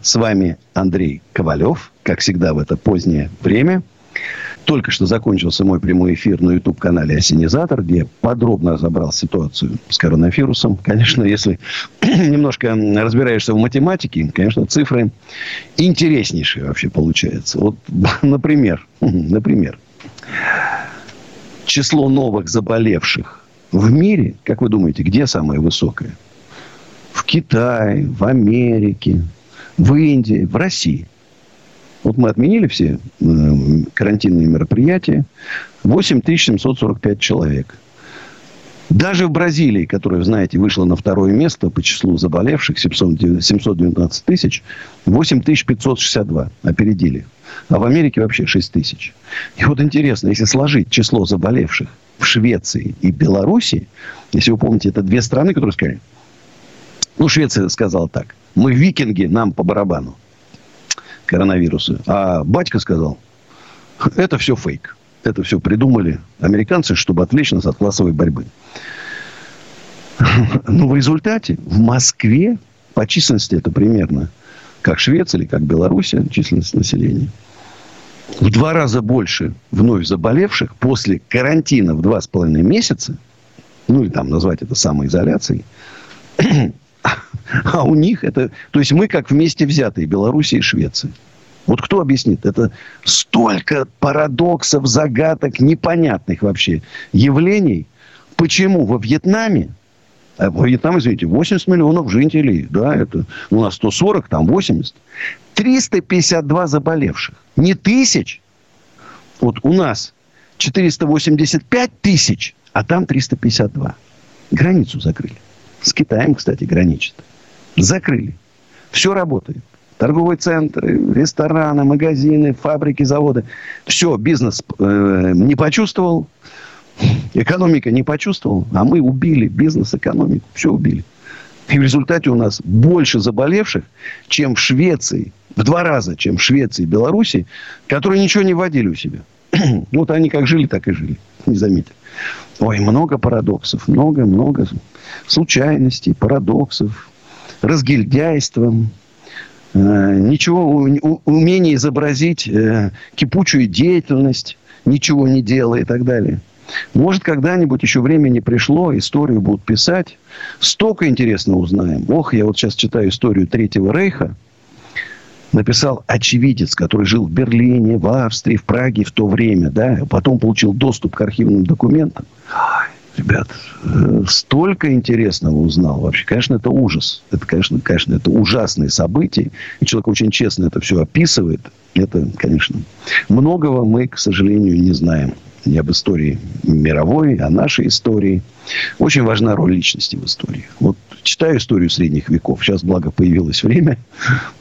С вами Андрей Ковалев. Как всегда в это позднее время. Только что закончился мой прямой эфир на YouTube-канале «Осенизатор», где я подробно разобрал ситуацию с коронавирусом. Конечно, если немножко разбираешься в математике, конечно, цифры интереснейшие вообще получаются. Вот, например, например, число новых заболевших в мире, как вы думаете, где самое высокое? В Китае, в Америке, в Индии, в России. Вот мы отменили все э, карантинные мероприятия. 8745 человек. Даже в Бразилии, которая, знаете, вышла на второе место по числу заболевших, 719 тысяч, 8562 опередили. А в Америке вообще 6 тысяч. И вот интересно, если сложить число заболевших в Швеции и Беларуси, если вы помните, это две страны, которые сказали, ну, Швеция сказала так, мы викинги, нам по барабану коронавируса. А батька сказал, это все фейк. Это все придумали американцы, чтобы отвлечь нас от классовой борьбы. Но в результате в Москве по численности это примерно как Швеция или как Белоруссия, численность населения. В два раза больше вновь заболевших после карантина в два с половиной месяца, ну или там назвать это самоизоляцией, а у них это... То есть мы как вместе взятые, Белоруссия и Швеция. Вот кто объяснит? Это столько парадоксов, загадок, непонятных вообще явлений. Почему во Вьетнаме, а во Вьетнаме, извините, 80 миллионов жителей, да, это у нас 140, там 80, 352 заболевших. Не тысяч. Вот у нас 485 тысяч, а там 352. Границу закрыли. С Китаем, кстати, граничит. Закрыли. Все работает. Торговые центры, рестораны, магазины, фабрики, заводы. Все, бизнес э, не почувствовал, экономика не почувствовала, а мы убили бизнес, экономику, все убили. И в результате у нас больше заболевших, чем в Швеции, в два раза, чем в Швеции и Беларуси, которые ничего не вводили у себя. вот они как жили, так и жили. Не заметили. Ой, много парадоксов, много-много случайностей, парадоксов, разгильдяйства, э, ничего, умение изобразить э, кипучую деятельность, ничего не делая и так далее. Может, когда-нибудь еще время не пришло, историю будут писать. Столько интересно узнаем. Ох, я вот сейчас читаю историю Третьего Рейха. Написал очевидец, который жил в Берлине, в Австрии, в Праге в то время. Да? Потом получил доступ к архивным документам ребят, э, столько интересного узнал вообще. Конечно, это ужас. Это, конечно, конечно, это ужасные события. И человек очень честно это все описывает. Это, конечно, многого мы, к сожалению, не знаем. Не об истории мировой, о нашей истории. Очень важна роль личности в истории. Вот читаю историю средних веков. Сейчас, благо, появилось время.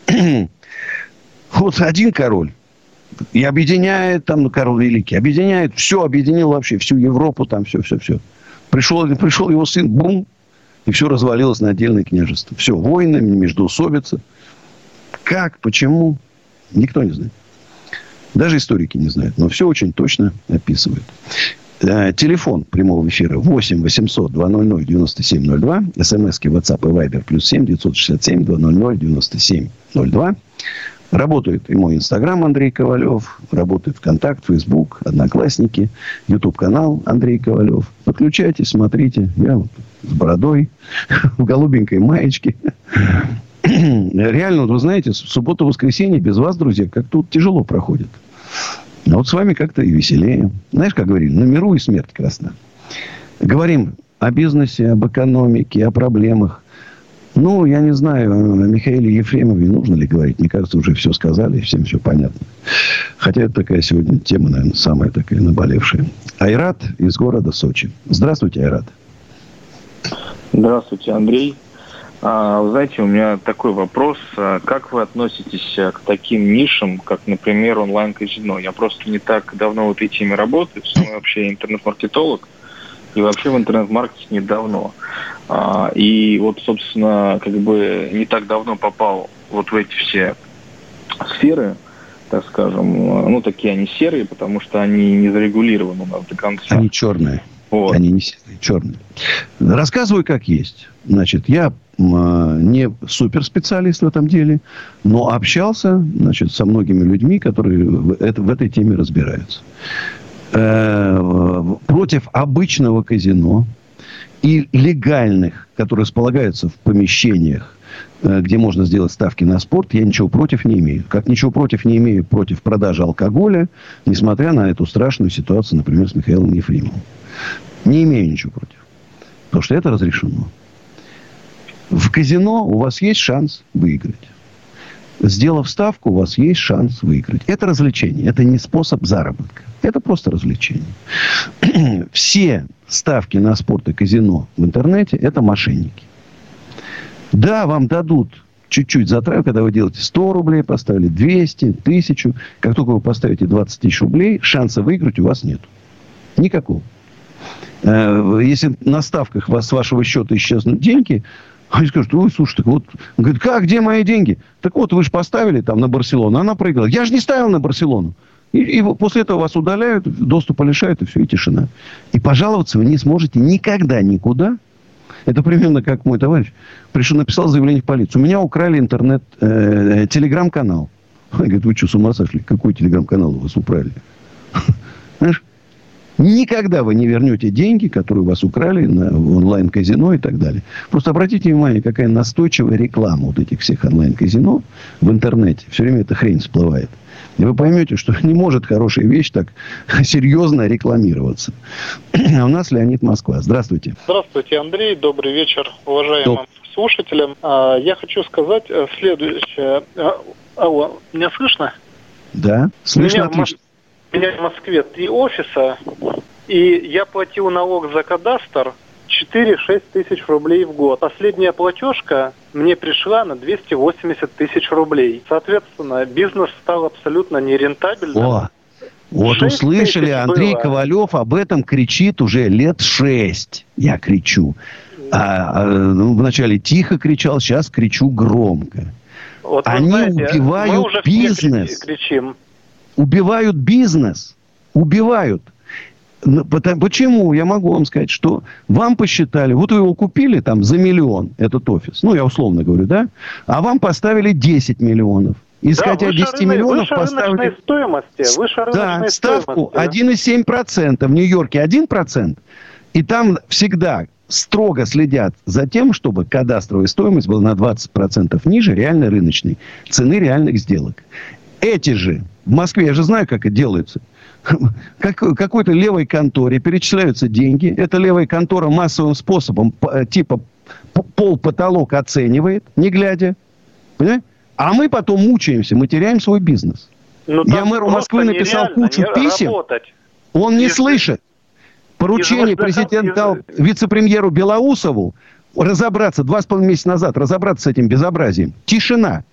вот один король и объединяет там, ну, Карл Великий, объединяет, все, объединил вообще всю Европу, там все, все, все. Пришел, пришел его сын, бум, и все развалилось на отдельное княжество. Все, войны, междоусобица. Как, почему, никто не знает. Даже историки не знают. Но все очень точно описывают. Э, телефон прямого эфира 8 800 200 9702. СМСки WhatsApp и Viber плюс 7 967 200 9702. Работает и мой Инстаграм Андрей Ковалев. Работает ВКонтакт, Фейсбук, Одноклассники, Ютуб-канал Андрей Ковалев. Подключайтесь, смотрите. Я вот с бородой, в голубенькой маечке. Реально, вот вы знаете, суббота-воскресенье без вас, друзья, как тут тяжело проходит. А вот с вами как-то и веселее. Знаешь, как говорили, на миру и смерть красна. Говорим о бизнесе, об экономике, о проблемах. Ну, я не знаю, о Михаиле Ефремове нужно ли говорить. Мне кажется, уже все сказали, всем все понятно. Хотя это такая сегодня тема, наверное, самая такая наболевшая. Айрат из города Сочи. Здравствуйте, Айрат. Здравствуйте, Андрей. А, знаете, у меня такой вопрос. А как вы относитесь э, к таким нишам, как, например, онлайн-казино? Я просто не так давно в этой теме работаю, сам вообще интернет-маркетолог, и вообще в интернет-маркете недавно. А, и вот, собственно, как бы не так давно попал вот в эти все сферы, так скажем, ну, такие они серые, потому что они не зарегулированы у нас до конца. Они черные. Вот. Они не серые, черные. Рассказываю, как есть. Значит, я не суперспециалист в этом деле, но общался значит, со многими людьми, которые в, это, в этой теме разбираются. Против обычного казино и легальных, которые располагаются в помещениях, э, где можно сделать ставки на спорт, я ничего против не имею. Как ничего против не имею против продажи алкоголя, несмотря на эту страшную ситуацию, например, с Михаилом Ефремовым. Не имею ничего против. Потому что это разрешено. В казино у вас есть шанс выиграть. Сделав ставку, у вас есть шанс выиграть. Это развлечение, это не способ заработка. Это просто развлечение. Все ставки на спорт и казино в интернете – это мошенники. Да, вам дадут чуть-чуть затравку, когда вы делаете 100 рублей, поставили 200, 1000. Как только вы поставите 20 тысяч рублей, шанса выиграть у вас нет. Никакого. Э, если на ставках с вашего счета исчезнут деньги, они скажут, ой, слушай, так вот, он говорит, как, где мои деньги? Так вот, вы же поставили там на Барселону, она проиграла. Я же не ставил на Барселону. И, и после этого вас удаляют, доступа лишают, и все, и тишина. И пожаловаться вы не сможете никогда никуда. Это примерно как мой товарищ пришел, написал заявление в полицию. У меня украли интернет, э, э телеграм-канал. Он говорит, вы что, с ума сошли? Какой телеграм-канал у вас украли? Знаешь, Никогда вы не вернете деньги, которые у вас украли на онлайн-казино и так далее. Просто обратите внимание, какая настойчивая реклама вот этих всех онлайн-казино в интернете. Все время эта хрень всплывает. И вы поймете, что не может хорошая вещь так серьезно рекламироваться. А у нас Леонид Москва. Здравствуйте. Здравствуйте, Андрей. Добрый вечер, уважаемым Доб... слушателям. А, я хочу сказать э, следующее. А, алло, меня слышно? Да, слышно меня отлично у меня в Москве три офиса, и я платил налог за кадастр 4-6 тысяч рублей в год. Последняя платежка мне пришла на 280 тысяч рублей. Соответственно, бизнес стал абсолютно нерентабельным. О, вот услышали, Андрей было. Ковалев об этом кричит уже лет шесть. Я кричу. А, а, ну, вначале тихо кричал, сейчас кричу громко. Вот, Они знаете, убивают бизнес. Кричим убивают бизнес. Убивают. Почему? Я могу вам сказать, что вам посчитали, вот вы его купили там за миллион, этот офис, ну, я условно говорю, да, а вам поставили 10 миллионов. Исходя да, 10 рынок, миллионов выше поставили... стоимости. Выше да, ставку 1,7%. В Нью-Йорке 1%. И там всегда строго следят за тем, чтобы кадастровая стоимость была на 20% ниже реальной рыночной цены реальных сделок. Эти же в Москве, я же знаю, как это делается. Как, какой-то левой конторе перечисляются деньги. Эта левая контора массовым способом э, типа пол-потолок оценивает, не глядя. Понимаете? А мы потом мучаемся, мы теряем свой бизнес. Ну, я мэру Москвы написал кучу писем. Работать. Он не Если... слышит. Поручение президент дал вице-премьеру Белоусову разобраться, два с половиной месяца назад, разобраться с этим безобразием. Тишина.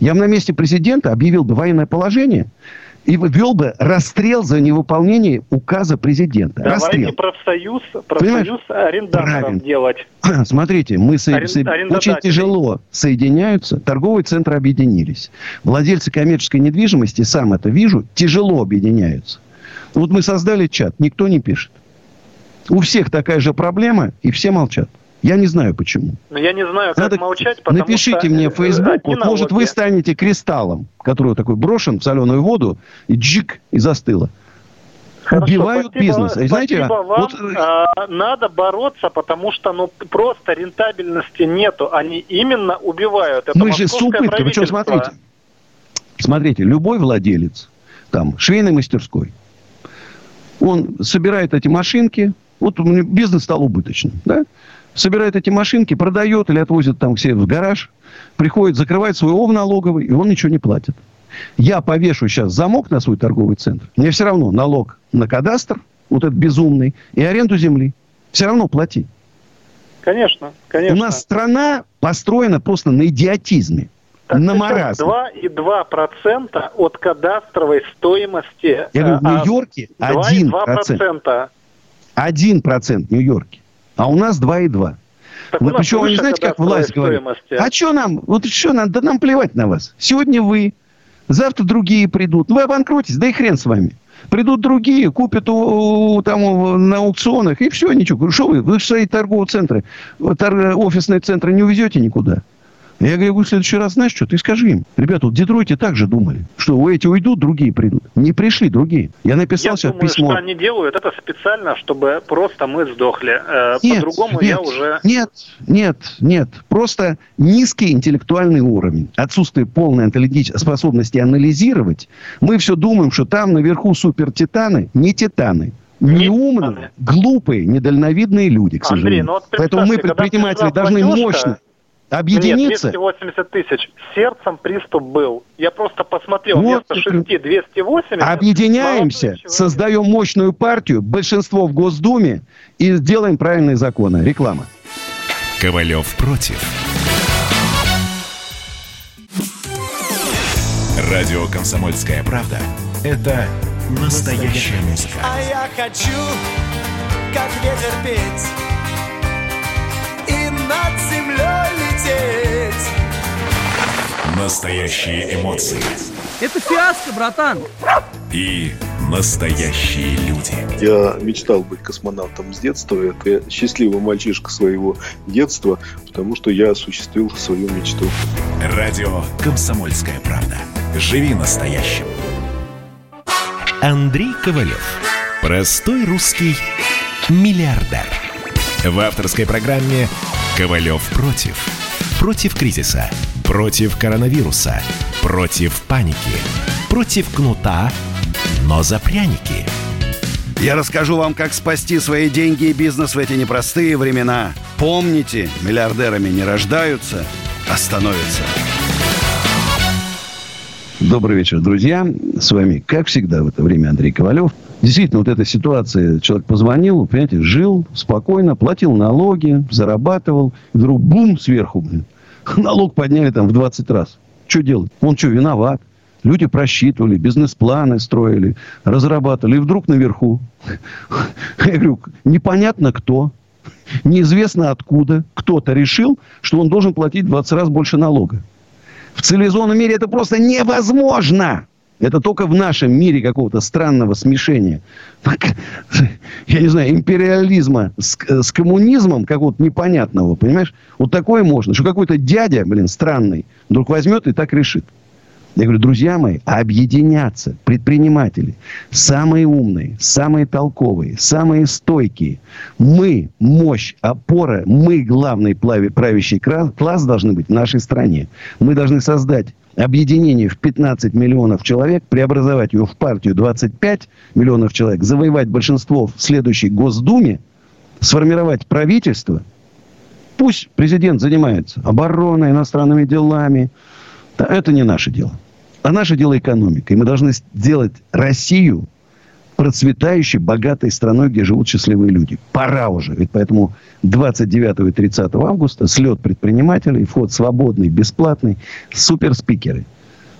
Я бы на месте президента объявил бы военное положение и ввел бы расстрел за невыполнение указа президента. Давайте расстрел. профсоюз, профсоюз арендаторов Правильно. делать. Смотрите, мы со... Арен... очень тяжело соединяются. Торговые центры объединились. Владельцы коммерческой недвижимости, сам это вижу, тяжело объединяются. Вот мы создали чат, никто не пишет. У всех такая же проблема, и все молчат. Я не знаю почему. Но я не знаю, как Надо... молчать, потому Напишите что... мне в Facebook, вот, может, вы станете кристаллом, который такой брошен в соленую воду, и джик, и застыло. Хорошо, Убивают спасибо, бизнес. И знаете, вам. Вот... А, надо бороться, потому что ну просто рентабельности нету. Они именно убивают. Это Мы же с убытком. Причем смотрите. Смотрите, любой владелец там швейной мастерской, он собирает эти машинки, вот бизнес стал убыточным, да? Собирает эти машинки, продает или отвозит там себе в гараж, приходит, закрывает свой ОВ налоговый, и он ничего не платит. Я повешу сейчас замок на свой торговый центр, мне все равно налог на кадастр, вот этот безумный, и аренду земли. Все равно плати. Конечно, конечно. У нас страна построена просто на идиотизме. Так на маразме. 2,2% от кадастровой стоимости. Я говорю, в а, Нью-Йорке 1%. 1% в Нью-Йорке. А у нас 2,2%. Так ну, причем, вы не знаете, как власть говорит? А что нам? Вот что нам? Да нам плевать на вас. Сегодня вы, завтра другие придут. Вы обанкротитесь, да и хрен с вами. Придут другие, купят у, там на аукционах, и все, ничего. Что вы? Вы свои торговые центры, офисные центры не увезете никуда. Я говорю, в следующий раз знаешь что, ты скажи им. Ребята, вот в Детройте так же думали, что эти уйдут, другие придут. Не пришли другие. Я написал я сейчас думаю, письмо. что они делают это специально, чтобы просто мы сдохли. Э, нет, По-другому нет, я уже... Нет, нет, нет. Просто низкий интеллектуальный уровень. Отсутствие полной способности анализировать. Мы все думаем, что там наверху супер-титаны. Не титаны. Не умные, глупые, недальновидные люди, к сожалению. Андрей, ну вот Поэтому мы, предприниматели, должны мощно объединиться. Нет, 280 тысяч. Сердцем приступ был. Я просто посмотрел, вот, вместо 6 280. Объединяемся, создаем мощную партию, большинство в Госдуме и сделаем правильные законы. Реклама. Ковалев против. Радио «Комсомольская правда» — это настоящая музыка. А я хочу, как ветер петь и над землей лететь. Настоящие эмоции. Это фиаско, братан. И настоящие люди. Я мечтал быть космонавтом с детства. Это счастливый мальчишка своего детства, потому что я осуществил свою мечту. Радио «Комсомольская правда». Живи настоящим. Андрей Ковалев. Простой русский миллиардер. В авторской программе «Ковалев против». Против кризиса. Против коронавируса. Против паники. Против кнута, но за пряники. Я расскажу вам, как спасти свои деньги и бизнес в эти непростые времена. Помните, миллиардерами не рождаются, а становятся. Добрый вечер, друзья. С вами, как всегда, в это время Андрей Ковалев. Действительно, вот эта ситуация, человек позвонил, понимаете, жил спокойно, платил налоги, зарабатывал. И вдруг бум сверху, блин. Налог подняли там в 20 раз. Что делать? Он что, виноват? Люди просчитывали, бизнес-планы строили, разрабатывали. И вдруг наверху, я говорю, непонятно кто, неизвестно откуда, кто-то решил, что он должен платить в 20 раз больше налога. В цивилизованном мире это просто невозможно. Это только в нашем мире какого-то странного смешения. Я не знаю, империализма с, с коммунизмом какого-то непонятного, понимаешь? Вот такое можно, что какой-то дядя, блин, странный, вдруг возьмет и так решит. Я говорю, друзья мои, объединяться, предприниматели, самые умные, самые толковые, самые стойкие. Мы, мощь, опора, мы, главный правящий класс должны быть в нашей стране. Мы должны создать объединение в 15 миллионов человек, преобразовать ее в партию 25 миллионов человек, завоевать большинство в следующей Госдуме, сформировать правительство. Пусть президент занимается обороной, иностранными делами. Это не наше дело. А наше дело экономика. И мы должны сделать Россию процветающей, богатой страной, где живут счастливые люди. Пора уже. Ведь поэтому 29 и 30 августа слет предпринимателей, вход свободный, бесплатный, суперспикеры.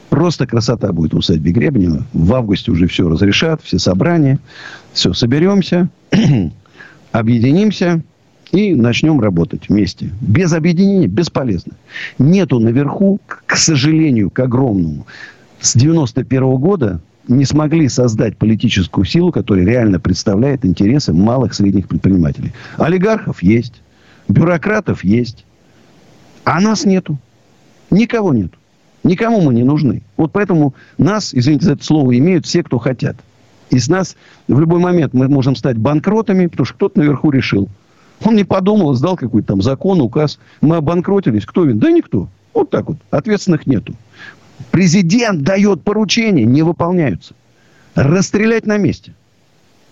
Просто красота будет у усадьбе Гребнева. В августе уже все разрешат, все собрания. Все, соберемся, объединимся и начнем работать вместе. Без объединения бесполезно. Нету наверху, к сожалению, к огромному, с 91 года не смогли создать политическую силу, которая реально представляет интересы малых средних предпринимателей. Олигархов есть, бюрократов есть, а нас нету. Никого нет. Никому мы не нужны. Вот поэтому нас, извините за это слово, имеют все, кто хотят. И с нас в любой момент мы можем стать банкротами, потому что кто-то наверху решил. Он не подумал, сдал какой-то там закон, указ. Мы обанкротились. Кто виноват? Да никто. Вот так вот. Ответственных нету. Президент дает поручения, не выполняются. Расстрелять на месте.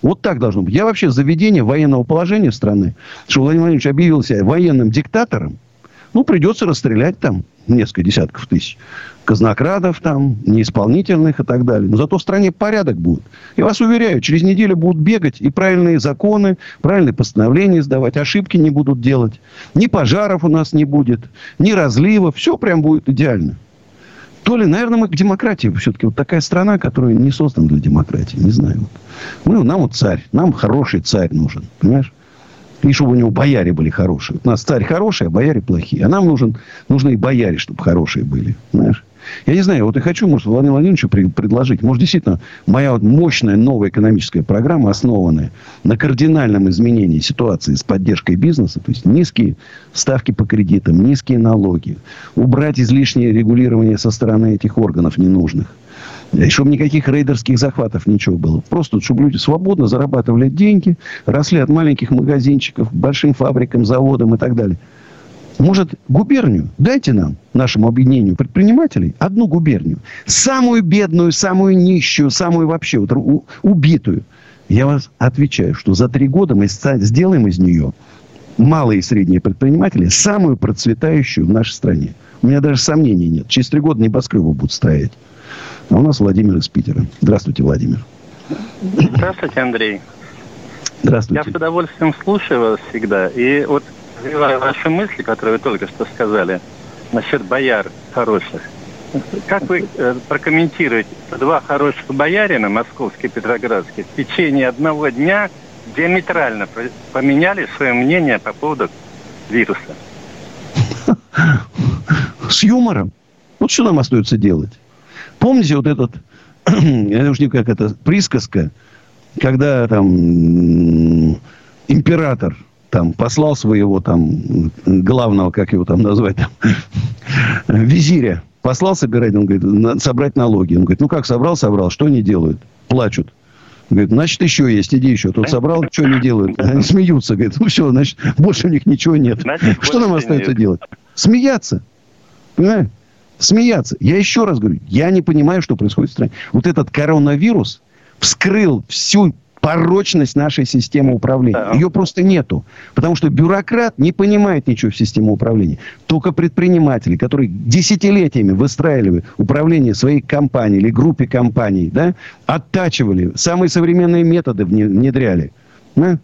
Вот так должно быть. Я вообще за введение военного положения страны, что Владимир Владимирович объявил себя военным диктатором, ну, придется расстрелять там несколько десятков тысяч казнокрадов там, неисполнительных и так далее. Но зато в стране порядок будет. Я вас уверяю, через неделю будут бегать и правильные законы, правильные постановления издавать, ошибки не будут делать. Ни пожаров у нас не будет, ни разливов. Все прям будет идеально. То ли, наверное, мы к демократии. Все-таки вот такая страна, которая не создана для демократии. Не знаю. Мы, нам вот царь. Нам хороший царь нужен. Понимаешь? И чтобы у него бояре были хорошие. У нас царь хороший, а бояре плохие. А нам нужен, нужны и бояре, чтобы хорошие были. Знаешь? Я не знаю, вот я хочу, может, Владимиру Владимировичу предложить. Может, действительно, моя вот мощная новая экономическая программа, основанная на кардинальном изменении ситуации с поддержкой бизнеса, то есть низкие ставки по кредитам, низкие налоги, убрать излишнее регулирование со стороны этих органов ненужных. И чтобы никаких рейдерских захватов ничего было. Просто, чтобы люди свободно зарабатывали деньги, росли от маленьких магазинчиков большим фабрикам, заводам и так далее. Может, губернию? Дайте нам, нашему объединению предпринимателей, одну губернию. Самую бедную, самую нищую, самую вообще вот, у, убитую. Я вас отвечаю, что за три года мы сделаем из нее малые и средние предприниматели самую процветающую в нашей стране. У меня даже сомнений нет. Через три года небоскребы будут стоять. А у нас Владимир из Питера. Здравствуйте, Владимир. Здравствуйте, Андрей. Здравствуйте. Я с удовольствием слушаю вас всегда. И вот развивая ваши мысли, которые вы только что сказали, насчет бояр хороших. Как вы э, прокомментируете два хороших боярина, московский и петроградский, в течение одного дня диаметрально поменяли свое мнение по поводу вируса? С юмором. Вот что нам остается делать? Помните вот этот, я уж не как это, присказка, когда там император там послал своего там главного, как его там назвать, там, визиря, послал собирать, он говорит, собрать налоги. Он говорит, ну как собрал, собрал, что они делают? Плачут. Говорит, значит, еще есть, иди еще. Тут собрал, что они делают? Они смеются. Говорит, ну все, значит, больше у них ничего нет. Значит, что нам остается нет. делать? Смеяться. Понимаешь? Смеяться. Я еще раз говорю, я не понимаю, что происходит в стране. Вот этот коронавирус вскрыл всю порочность нашей системы управления. Да. Ее просто нету. Потому что бюрократ не понимает ничего в системе управления. Только предприниматели, которые десятилетиями выстраивали управление своей компанией или группе компаний, да, оттачивали, самые современные методы внедряли. Да?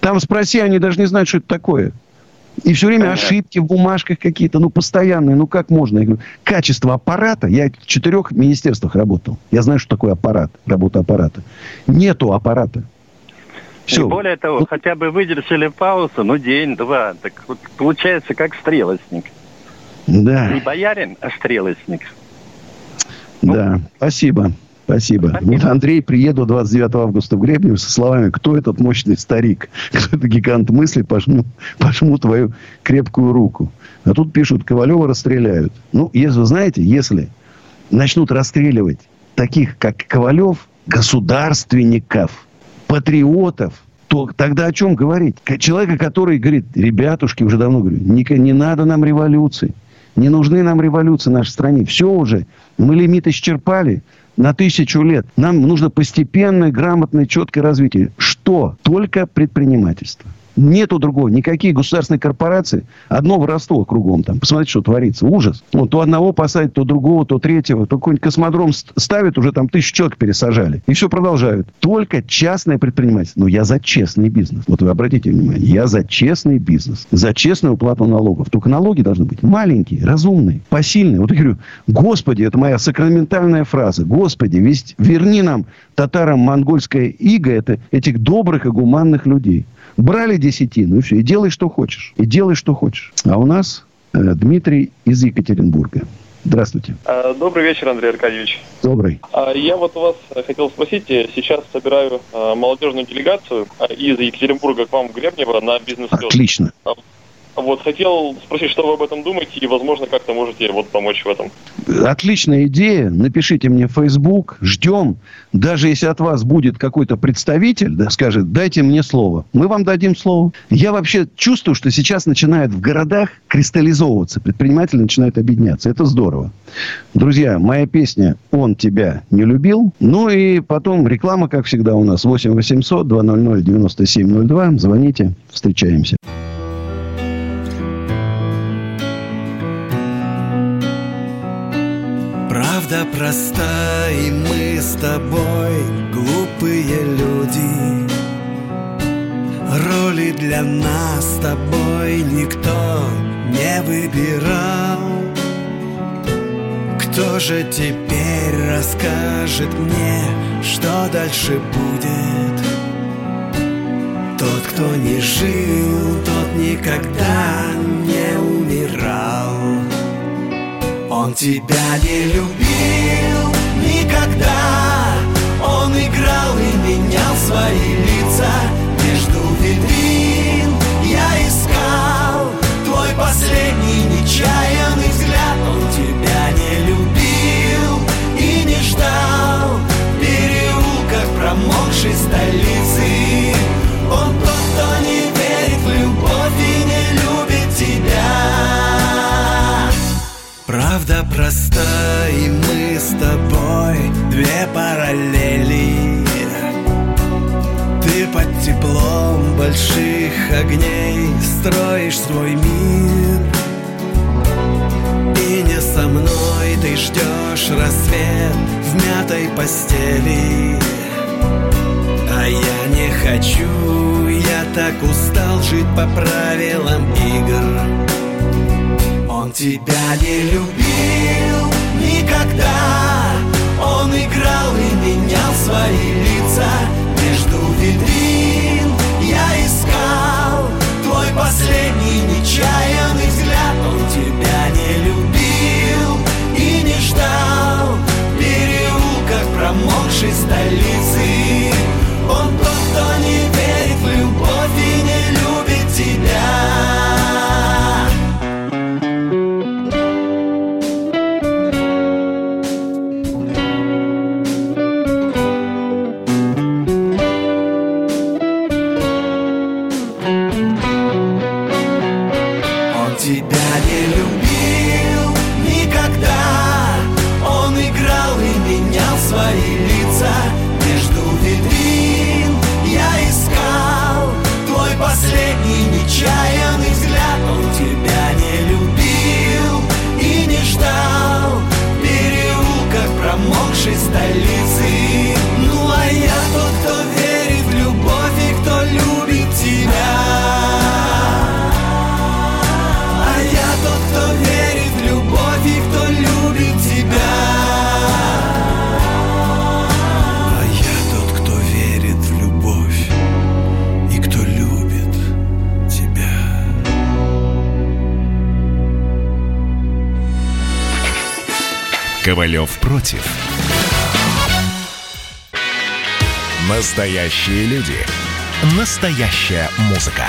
Там спроси, они даже не знают, что это такое. И все время Понятно. ошибки в бумажках какие-то, ну, постоянные. Ну, как можно? Я говорю, качество аппарата. Я в четырех министерствах работал. Я знаю, что такое аппарат, работа аппарата. Нету аппарата. Все. И более того, ну, хотя бы выдержали паузу, ну, день-два. Так вот получается, как стрелочник. Да. Не боярин, а стрелочник. Да, ну, спасибо. Спасибо. Спасибо. Вот Андрей, приеду 29 августа в Гребнев со словами, кто этот мощный старик, кто это гигант мысли, пожму, пожму твою крепкую руку. А тут пишут, Ковалева расстреляют. Ну, если вы знаете, если начнут расстреливать таких, как Ковалев, государственников, патриотов, то тогда о чем говорить? Человека, который говорит, ребятушки, уже давно говорю, не, не надо нам революции. Не нужны нам революции в нашей стране. Все уже. Мы лимит исчерпали на тысячу лет. Нам нужно постепенное, грамотное, четкое развитие. Что? Только предпринимательство. Нету другого. Никакие государственные корпорации. Одно воровство кругом там. Посмотрите, что творится. Ужас. Вот то одного посадят, то другого, то третьего. То какой-нибудь космодром ставят, уже там тысячу человек пересажали. И все продолжают. Только частное предпринимательство. Но я за честный бизнес. Вот вы обратите внимание. Я за честный бизнес. За честную уплату налогов. Только налоги должны быть маленькие, разумные, посильные. Вот я говорю, Господи, это моя сакраментальная фраза. Господи, весь, верни нам татарам монгольское иго это этих добрых и гуманных людей. Брали десятину, и все. И делай, что хочешь. И делай, что хочешь. А у нас э, Дмитрий из Екатеринбурга. Здравствуйте. А, добрый вечер, Андрей Аркадьевич. Добрый. А, я вот у вас хотел спросить, сейчас собираю а, молодежную делегацию из Екатеринбурга к вам в Гребнево на бизнес -лёд. Отлично. Вот хотел спросить, что вы об этом думаете, и, возможно, как-то можете вот помочь в этом. Отличная идея. Напишите мне в Facebook. Ждем. Даже если от вас будет какой-то представитель, да, скажет, дайте мне слово. Мы вам дадим слово. Я вообще чувствую, что сейчас начинает в городах кристаллизовываться. Предприниматели начинают объединяться. Это здорово. Друзья, моя песня «Он тебя не любил». Ну и потом реклама, как всегда, у нас 8 800 200 9702. Звоните, встречаемся. Проста, и мы с тобой глупые люди. Роли для нас с тобой никто не выбирал. Кто же теперь расскажет мне, что дальше будет? Тот, кто не жил, тот никогда не умирал. Он тебя не любил никогда. Он играл и менял свои лица. Между витрин я искал Твой последний нечаянный взгляд. Он тебя не любил и не ждал В переулках промокшей столицы Правда проста, и мы с тобой две параллели. Ты под теплом больших огней строишь свой мир. И не со мной ты ждешь рассвет в мятой постели. А я не хочу, я так устал жить по правилам игр тебя не любил никогда. Он играл и менял свои лица. Между витрин я искал Твой последний нечаянный взгляд. Он тебя не любил и не ждал. В переулках промокшей столицы Он Ковалев против. Настоящие люди. Настоящая музыка.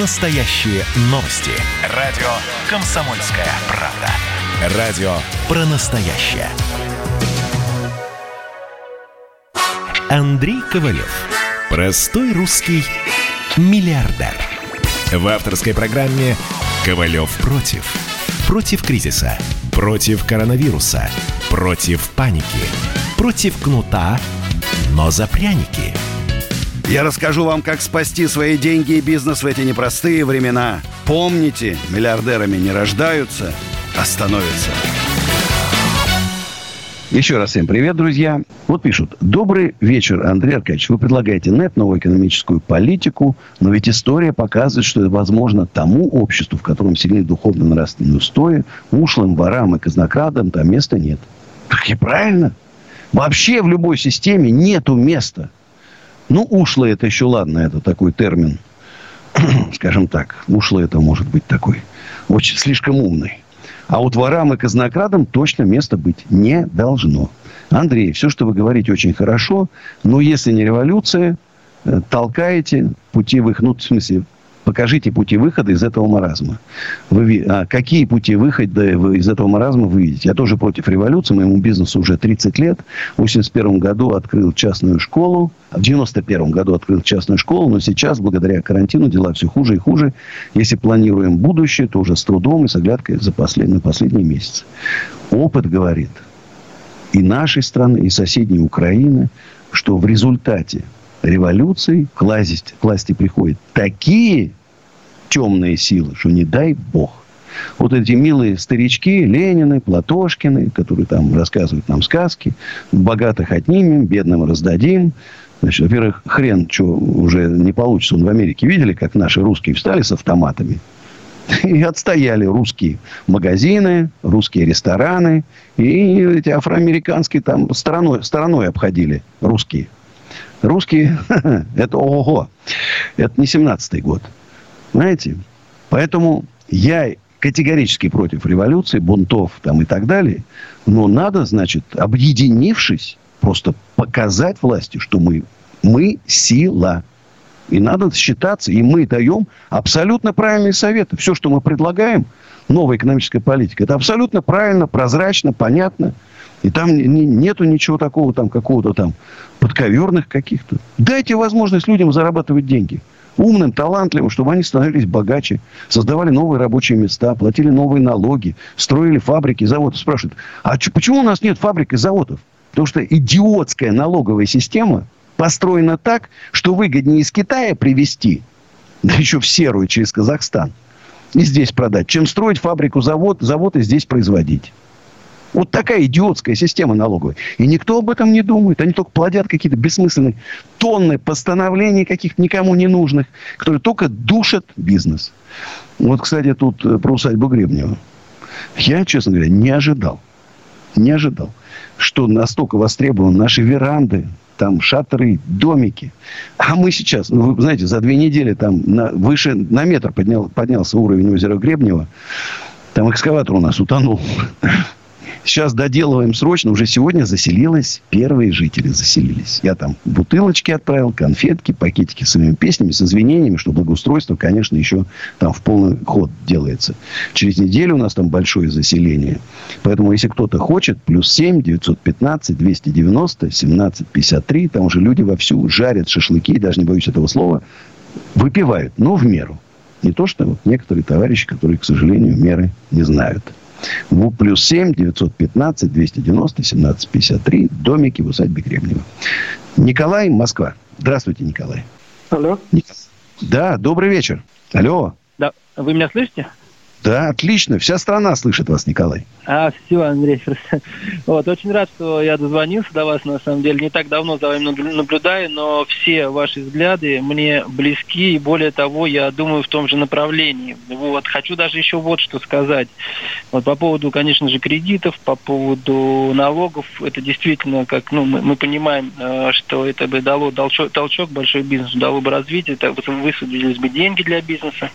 Настоящие новости. Радио «Комсомольская правда». Радио про настоящее. Андрей Ковалев. Простой русский миллиардер. В авторской программе «Ковалев против». Против кризиса. Против коронавируса. Против паники. Против кнута, но за пряники. Я расскажу вам, как спасти свои деньги и бизнес в эти непростые времена. Помните, миллиардерами не рождаются, а становятся. Еще раз всем привет, друзья. Вот пишут. Добрый вечер, Андрей Аркадьевич. Вы предлагаете нет новую экономическую политику, но ведь история показывает, что это возможно тому обществу, в котором сильны духовно-нравственные устои, ушлым, ворам и казнокрадам там места нет. Так и правильно. Вообще в любой системе нету места. Ну, ушлый это еще ладно, это такой термин. Скажем так, ушлый это может быть такой. Очень слишком умный. А вот ворам и казнокрадам точно места быть не должно. Андрей, все, что вы говорите, очень хорошо. Но если не революция, э, толкаете пути выхода. Ну, в смысле, покажите пути выхода из этого маразма. Вы, а какие пути выхода вы из этого маразма вы видите? Я тоже против революции. Моему бизнесу уже 30 лет. В 81 году открыл частную школу. В 91 году открыл частную школу. Но сейчас, благодаря карантину, дела все хуже и хуже. Если планируем будущее, то уже с трудом и с оглядкой за последние, последние месяцы. Опыт говорит и нашей страны, и соседней Украины, что в результате революции к власти, к власти приходят такие темные силы, что не дай бог. Вот эти милые старички, Ленины, Платошкины, которые там рассказывают нам сказки. Богатых отнимем, бедным раздадим. Значит, во-первых, хрен, что уже не получится. Он в Америке видели, как наши русские встали с автоматами и отстояли русские магазины, русские рестораны. И эти афроамериканские там стороной, стороной обходили русские. Русские, это ого-го. Это не 17-й год. Знаете? Поэтому я категорически против революции, бунтов там и так далее. Но надо, значит, объединившись, просто показать власти, что мы, мы сила. И надо считаться, и мы даем абсолютно правильные советы. Все, что мы предлагаем, новая экономическая политика, это абсолютно правильно, прозрачно, понятно. И там нету ничего такого, там, какого-то там подковерных каких-то. Дайте возможность людям зарабатывать деньги. Умным, талантливым, чтобы они становились богаче, создавали новые рабочие места, платили новые налоги, строили фабрики, заводы. Спрашивают, а почему у нас нет фабрик и заводов? Потому что идиотская налоговая система построена так, что выгоднее из Китая привезти, да еще в серую через Казахстан, и здесь продать, чем строить фабрику, завод, завод и здесь производить. Вот такая идиотская система налоговая. И никто об этом не думает. Они только плодят какие-то бессмысленные тонны постановлений каких-то никому не нужных, которые только душат бизнес. Вот, кстати, тут э, про усадьбу Гребнева. Я, честно говоря, не ожидал. Не ожидал, что настолько востребованы наши веранды, там шатры, домики. А мы сейчас, ну, вы знаете, за две недели там на, выше на метр поднял, поднялся уровень озера Гребнева. Там экскаватор у нас утонул. Сейчас доделываем срочно. Уже сегодня заселилось. Первые жители заселились. Я там бутылочки отправил, конфетки, пакетики с своими песнями, с извинениями, что благоустройство, конечно, еще там в полный ход делается. Через неделю у нас там большое заселение. Поэтому, если кто-то хочет, плюс 7, 915, 290, 17, 53. Там уже люди вовсю жарят шашлыки, даже не боюсь этого слова, выпивают, но в меру. Не то, что вот некоторые товарищи, которые, к сожалению, меры не знают. В плюс 7 915 290 17 53. Домики в усадьбе Кремниева. Николай, Москва. Здравствуйте, Николай. Алло. Да, добрый вечер. Алло. Да, вы меня слышите? Да, отлично. Вся страна слышит вас, Николай. А, все, Андрей. Вот, очень рад, что я дозвонился до вас, на самом деле. Не так давно за вами наблюдаю, но все ваши взгляды мне близки, и более того, я думаю в том же направлении. Вот, хочу даже еще вот что сказать. Вот по поводу, конечно же, кредитов, по поводу налогов, это действительно, как, ну, мы, мы понимаем, э, что это бы дало толчок, толчок большой бизнесу, дало бы развитие, это высвободились бы деньги для бизнеса.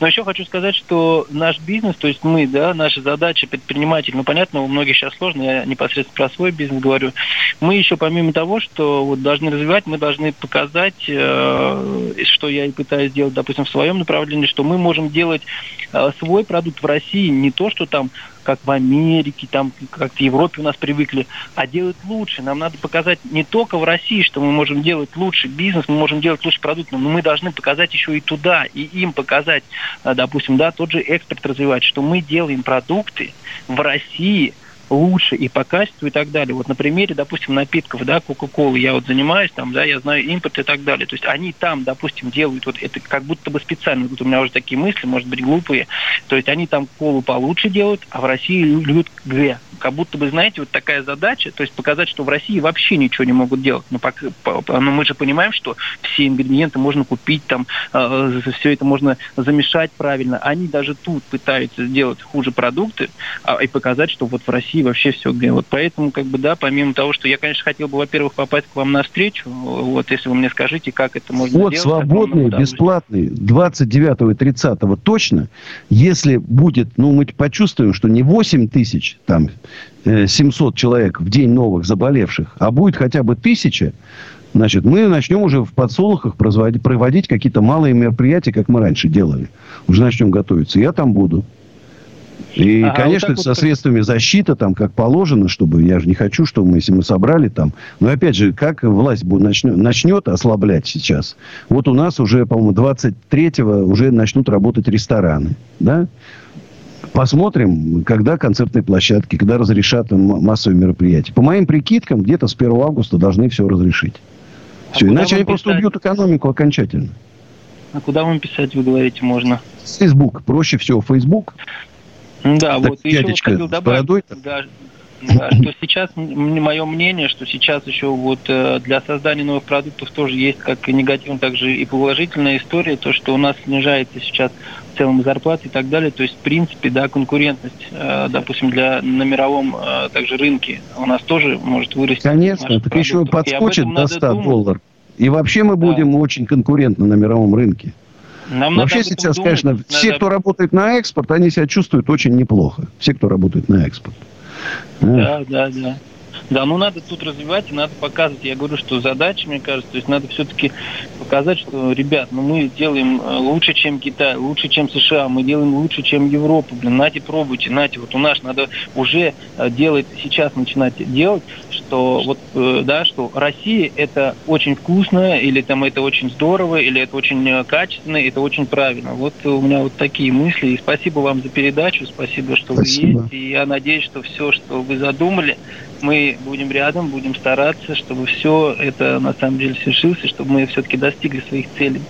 Но еще хочу сказать, что наш бизнес, то есть мы, да, наша задача предприниматель, ну, понятно, у многих сейчас сложно, я непосредственно про свой бизнес говорю, мы еще помимо того, что вот должны развивать, мы должны показать, э, что я и пытаюсь сделать, допустим, в своем направлении, что мы можем делать э, свой продукт в России, не то, что там как в Америке, там, как в Европе у нас привыкли, а делать лучше. Нам надо показать не только в России, что мы можем делать лучше бизнес, мы можем делать лучше продукт, но мы должны показать еще и туда, и им показать, а, допустим, да, тот же экспорт развивать, что мы делаем продукты в России – лучше и по качеству и так далее. Вот на примере, допустим, напитков, да, Кока-Колы, я вот занимаюсь там, да, я знаю импорт и так далее. То есть они там, допустим, делают вот это как будто бы специально. Вот у меня уже такие мысли, может быть, глупые. То есть они там колу получше делают, а в России любят Г. Как будто бы, знаете, вот такая задача, то есть показать, что в России вообще ничего не могут делать. Но, пока, но мы же понимаем, что все ингредиенты можно купить, там, э, все это можно замешать правильно. Они даже тут пытаются сделать хуже продукты а, и показать, что вот в России вообще все. Вот поэтому, как бы, да, помимо того, что я, конечно, хотел бы, во-первых, попасть к вам на встречу, вот, если вы мне скажите, как это можно вот, сделать. Вот, свободный, бесплатный, 29 и 30 точно. Если будет, ну, мы почувствуем, что не 8 тысяч, там, 700 э, человек в день новых заболевших, а будет хотя бы тысяча, значит, мы начнем уже в подсолнухах проводить, проводить какие-то малые мероприятия, как мы раньше делали. Уже начнем готовиться. Я там буду. И, а, конечно, вот со вот... средствами защиты, там, как положено, чтобы, я же не хочу, чтобы мы, если мы собрали там, но опять же, как власть будет, начнет, начнет ослаблять сейчас. Вот у нас уже, по-моему, 23-го уже начнут работать рестораны, да? Посмотрим, когда концертные площадки, когда разрешат массовые мероприятия. По моим прикидкам, где-то с 1 августа должны все разрешить. А все, иначе они писать? просто убьют экономику окончательно. А куда вам писать, вы говорите, можно? Facebook. Проще всего Facebook. Да, Так, вот еще вот хотел добавить, да, да, что сейчас, мое мнение, что сейчас еще вот э, для создания новых продуктов тоже есть как и негативная, так же и положительная история, то, что у нас снижается сейчас в целом зарплаты и так далее, то есть, в принципе, да, конкурентность, э, допустим, для, на мировом э, также рынке у нас тоже может вырасти. Конечно, так еще продуктов. И об подскочит до надо 100 думать. долларов. И вообще мы будем очень конкурентны на мировом рынке. Нам Вообще сейчас, думать, конечно, надо все, кто работает на экспорт, они себя чувствуют очень неплохо. Все, кто работает на экспорт. Да, да, да. Да, ну надо тут развивать и надо показывать. Я говорю, что задача, мне кажется, то есть надо все-таки показать, что, ребят, ну мы делаем э, лучше, чем Китай, лучше, чем США, мы делаем лучше, чем Европа. Блин, нате, пробуйте, нате. Вот у нас надо уже э, делать, сейчас начинать делать, что вот, э, да, что Россия это очень вкусно, или там это очень здорово, или это очень качественно, это очень правильно. Вот у меня вот такие мысли. И спасибо вам за передачу, спасибо, что Спасибо. вы есть. И я надеюсь, что все, что вы задумали, мы будем рядом, будем стараться, чтобы все это на самом деле свершилось, и чтобы мы все-таки достигли своих целей.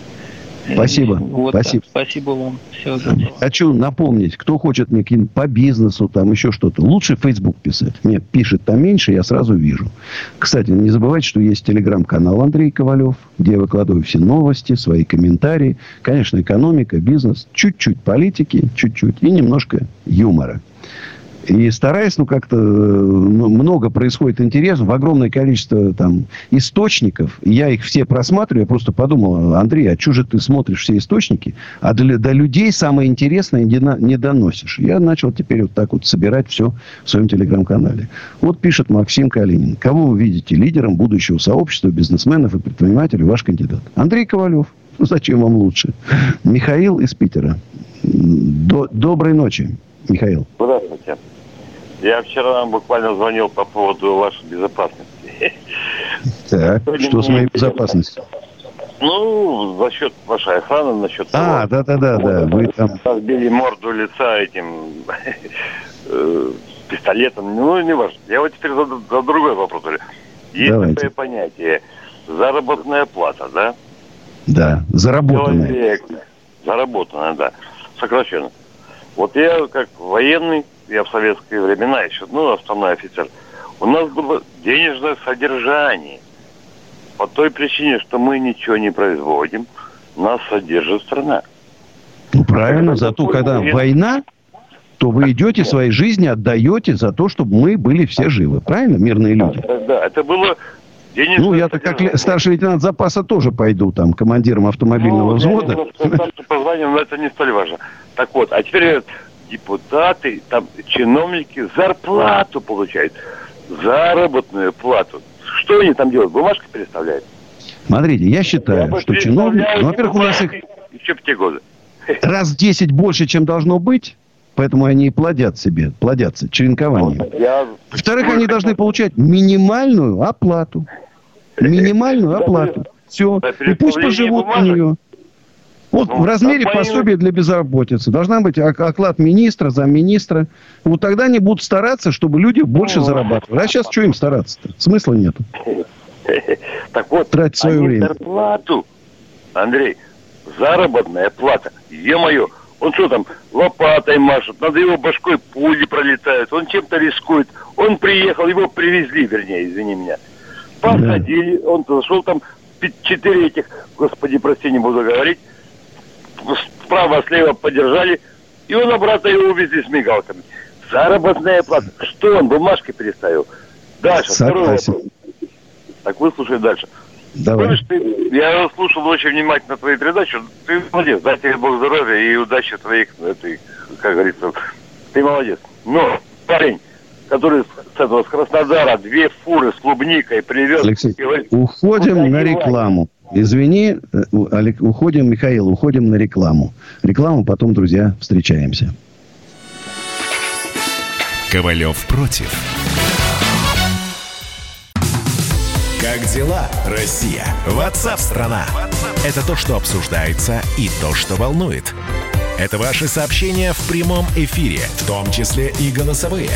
Спасибо. Вот Спасибо. так. Спасибо вам. Все. Хочу напомнить, кто хочет мне какие-нибудь по бизнесу, там еще что-то, лучше Facebook писать. Мне пишет там меньше, я сразу вижу. Кстати, не забывайте, что есть телеграм-канал Андрей Ковалев, где я выкладываю все новости, свои комментарии. Конечно, экономика, бизнес, чуть-чуть политики, чуть-чуть, и немножко юмора. И стараюсь, ну, как-то э, много происходит интересного, огромное количество там источников. Я их все просматриваю. Я просто подумал, Андрей, а же ты смотришь все источники, а для, до людей самое интересное не, не доносишь. Я начал теперь вот так вот собирать все в своем телеграм-канале. Вот пишет Максим Калинин. Кого вы видите лидером будущего сообщества бизнесменов и предпринимателей ваш кандидат? Андрей Ковалев. Ну, зачем вам лучше? Михаил из Питера. До- доброй ночи, Михаил. Здравствуйте. Я вчера вам буквально звонил по поводу вашей безопасности. Так, что с моей безопасностью? Ну, за счет вашей охраны, насчет А, да-да-да, да. Вы там... разбили морду лица этим э, пистолетом. Ну, не важно. Я вот теперь за, за другой вопрос говорю. Есть Давайте. такое понятие заработная плата, да? Да, заработанные. Человек, заработанная, да, сокращенно. Вот я как военный, я в советские времена еще, ну, основной офицер, у нас было денежное содержание. По той причине, что мы ничего не производим, нас содержит страна. Ну, правильно. Зато, когда война, то вы идете своей жизни, отдаете за то, чтобы мы были все живы. Правильно, мирные люди? Да, это было денежное Ну, я-то как старший лейтенант запаса тоже пойду там командиром автомобильного Ну, взвода. я немножко старше по званию, но это не столь важно. Так вот, а теперь депутаты, там, чиновники зарплату получают. Заработную плату. Что они там делают? Бумажки переставляют? Смотрите, я считаю, что чиновники... Ну, во-первых, у нас их Еще в те годы. раз в 10 больше, чем должно быть, поэтому они и плодят себе, плодятся черенкованием. Я... Во-вторых, они должны получать минимальную оплату. Минимальную оплату. Все. И пусть поживут на нее. Вот Ну, в размере по- пособия для безработицы. Должна быть ок- оклад министра, замминистра. Вот тогда они будут стараться, чтобы люди больше Ну. зарабатывали. А сейчас что им стараться-то? Смысла нет. Так вот, Тратить свое они время. зарплату, Андрей, заработная плата, е-мое, он что там, лопатой машет, над его башкой пули пролетают, он чем-то рискует. Он приехал, его привезли, вернее, извини меня. Посадили, он зашел там, четыре этих, господи, прости, не буду говорить, справа-слева подержали, и он обратно его увезли с мигалками. Заработная плата. Что он бумажкой переставил? Дальше, второй Согласен. вопрос. Так выслушай дальше. Давай. Помнишь, ты, я слушал очень внимательно твою передачу. Ты молодец, дай тебе Бог здоровья и удачи твоих, этой, как говорится, ты молодец. Но парень, который с, этого, с Краснодара две фуры с клубникой привез... Алексей, и говорит, уходим «Куда на девать?» рекламу. Извини, э, уходим, Михаил, уходим на рекламу. Рекламу, потом, друзья, встречаемся. Ковалев против. Как дела, Россия? Ватсап-страна! Это то, что обсуждается и то, что волнует. Это ваши сообщения в прямом эфире, в том числе и голосовые.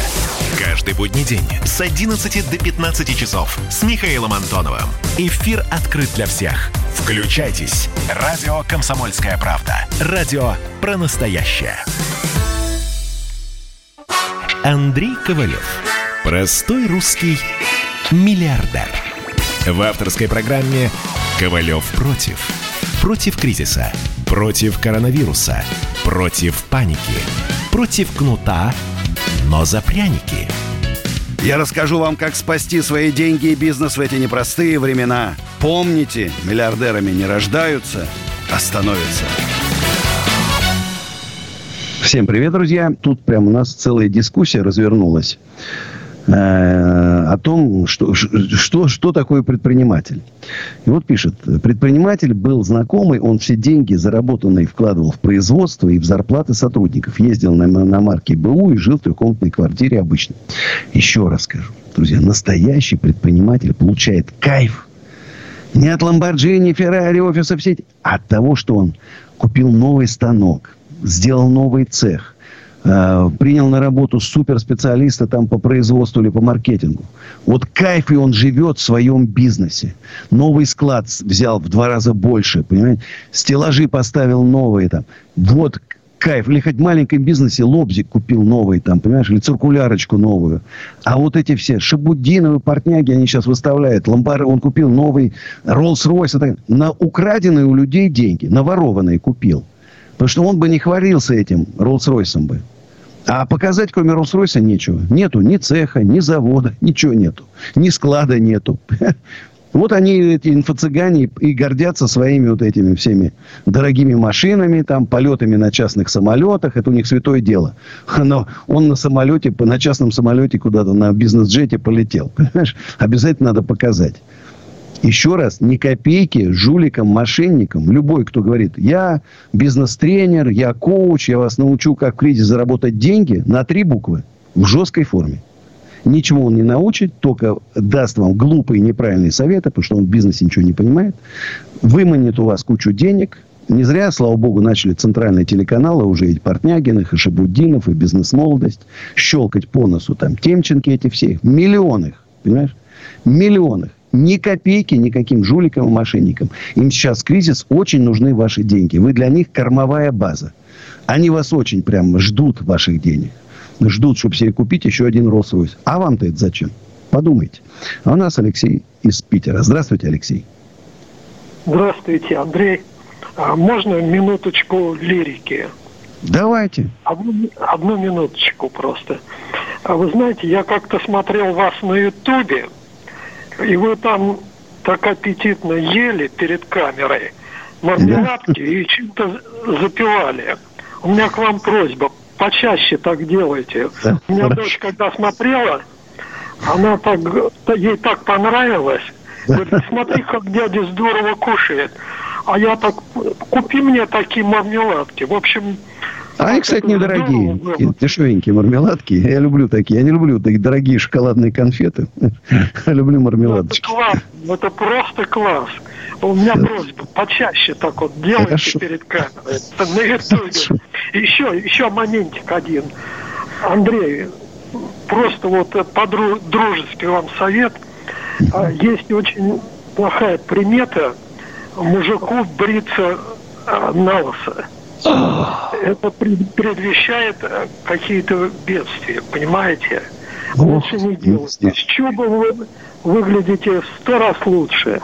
Каждый будний день с 11 до 15 часов с Михаилом Антоновым. Эфир открыт для всех. Включайтесь. Радио «Комсомольская правда». Радио про настоящее. Андрей Ковалев. Простой русский миллиардер. В авторской программе «Ковалев против». Против кризиса, против коронавируса, против паники, против кнута, но за пряники. Я расскажу вам, как спасти свои деньги и бизнес в эти непростые времена. Помните, миллиардерами не рождаются, а становятся. Всем привет, друзья. Тут прям у нас целая дискуссия развернулась о том, что, что, что такое предприниматель. И вот пишет, предприниматель был знакомый, он все деньги заработанные вкладывал в производство и в зарплаты сотрудников. Ездил на, на марке БУ и жил в трехкомнатной квартире обычно. Еще раз скажу, друзья, настоящий предприниматель получает кайф не от Ламборджини, Феррари, офиса в сети, а от того, что он купил новый станок, сделал новый цех, э, принял на работу суперспециалиста там по производству или по маркетингу. Вот кайф, и он живет в своем бизнесе. Новый склад взял в два раза больше, понимаете? Стеллажи поставил новые там. Вот кайф. Или хоть в маленьком бизнесе лобзик купил новый, там, понимаешь, или циркулярочку новую. А вот эти все Шабудиновы, Портняги, они сейчас выставляют. Ламбар, он купил новый Роллс-Ройс. На украденные у людей деньги, на ворованные купил. Потому что он бы не хвалился этим Роллс-Ройсом бы. А показать, кроме Роллс-Ройса, нечего. Нету ни цеха, ни завода, ничего нету. Ни склада нету. Вот они, эти инфо-цыгане, и гордятся своими вот этими всеми дорогими машинами, там, полетами на частных самолетах. Это у них святое дело. Но он на самолете, на частном самолете куда-то, на бизнес-джете полетел. Понимаешь? Обязательно надо показать. Еще раз, ни копейки жуликам, мошенникам. Любой, кто говорит, я бизнес-тренер, я коуч, я вас научу, как в кризис заработать деньги, на три буквы, в жесткой форме. Ничего он не научит, только даст вам глупые неправильные советы, потому что он в бизнесе ничего не понимает. Выманит у вас кучу денег. Не зря, слава богу, начали центральные телеканалы уже и Портнягиных, и Шабуддинов, и Бизнес-молодость. Щелкать по носу там Темченки эти все. Миллионы, понимаешь? Миллионы. Ни копейки никаким жуликам и мошенникам. Им сейчас кризис, очень нужны ваши деньги. Вы для них кормовая база. Они вас очень прям ждут ваших денег. Ждут, чтобы себе купить еще один Роллс-Ройс. А вам-то это зачем? Подумайте. А у нас Алексей из Питера. Здравствуйте, Алексей. Здравствуйте, Андрей. А можно минуточку лирики? Давайте. Одну, одну минуточку просто. А вы знаете, я как-то смотрел вас на Ютубе, и вы там так аппетитно ели перед камерой мармеладки и чем-то запивали. У меня к вам просьба, почаще так делайте. Да, У меня хорошо. дочь, когда смотрела, она так, ей так понравилось. Говорит, смотри, как дядя здорово кушает. А я так, купи мне такие мармеладки. В общем, они, кстати, недорогие. Дешевенькие мармеладки. Я люблю такие. Я не люблю такие дорогие шоколадные конфеты. Я люблю мармеладочки. Это класс. Это просто класс. У меня просьба, почаще так вот делайте Хорошо. перед камерой. На ютубе. Еще, еще моментик один. Андрей, просто вот по-дружески вам совет. А, есть очень плохая примета мужику бриться а, на лысо. Это предвещает э, какие-то бедствия, понимаете? Лучше не делать. С чего вы выглядите в сто раз лучше.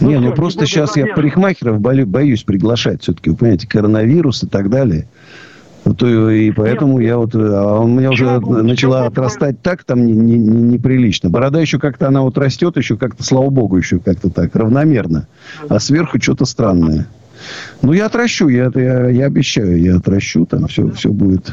Не, ну, ну просто сейчас я парикмахеров боюсь приглашать. Все-таки, вы понимаете, коронавирус и так далее. То, и поэтому Нет. я вот... А у меня уже чего, начала чего отрастать так там не, не, не, неприлично. Борода еще как-то, она вот растет еще как-то, слава богу, еще как-то так, равномерно. А сверху что-то странное. Ну, я отращу, я, я, я обещаю, я отращу, там все, все будет.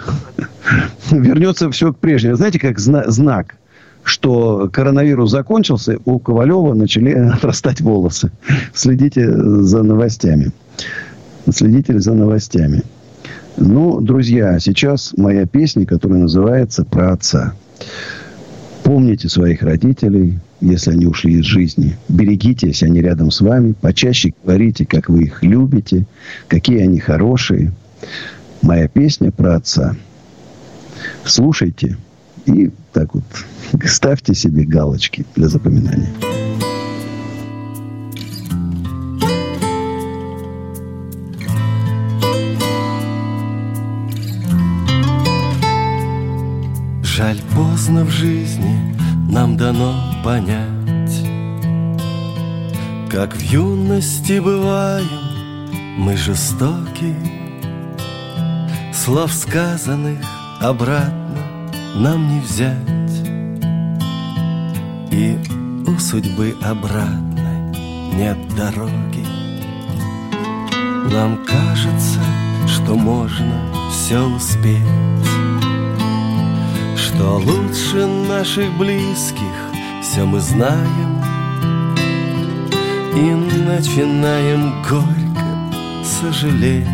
Вернется все к прежнему. Знаете, как зна- знак, что коронавирус закончился, у Ковалева начали отрастать волосы. Следите за новостями. Следите за новостями. Ну, друзья, сейчас моя песня, которая называется «Про отца». Помните своих родителей, если они ушли из жизни. Берегите, если они рядом с вами. Почаще говорите, как вы их любите, какие они хорошие. Моя песня про отца. Слушайте и так вот ставьте себе галочки для запоминания. Жаль, поздно в жизни нам дано понять, Как в юности бываем мы жестоки, Слов сказанных обратно нам не взять, И у судьбы обратной нет дороги. Нам кажется, что можно все успеть, Что лучше наших близких все мы знаем. И начинаем горько сожалеть.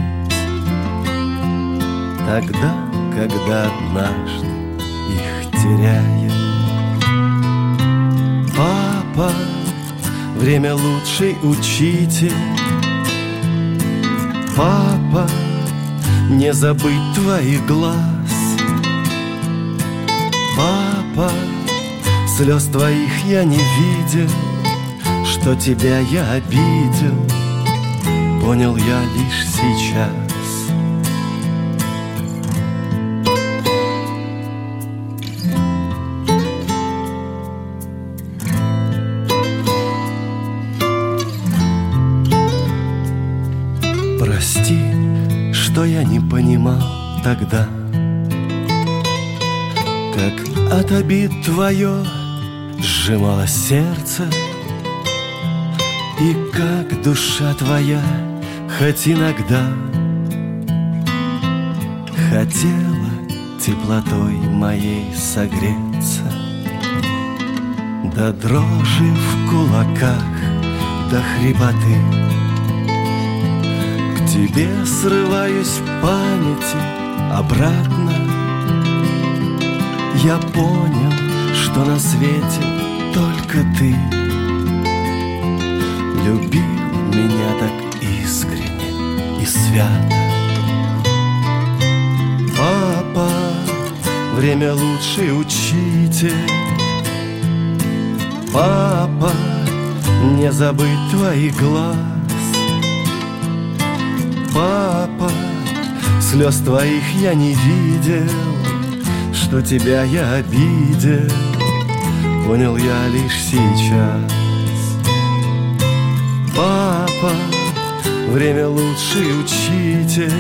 Тогда, когда однажды их теряем. Папа, время лучший учитель. Папа, не забыть твоих глаз Папа, слез твоих я не видел Что тебя я обидел Понял я лишь сейчас. Прости, что я не понимал тогда Как от обид твое сжимало сердце. И как душа твоя хоть иногда Хотела теплотой моей согреться. До дрожи в кулаках, до хрипоты. К тебе срываюсь в памяти обратно Я понял, что на свете только ты. Любил меня так искренне и свято. Папа, время лучший учитель. Папа, не забыть твоих глаз. Папа, слез твоих я не видел Что тебя я обидел. Понял я лишь сейчас. Папа, время лучший учитель.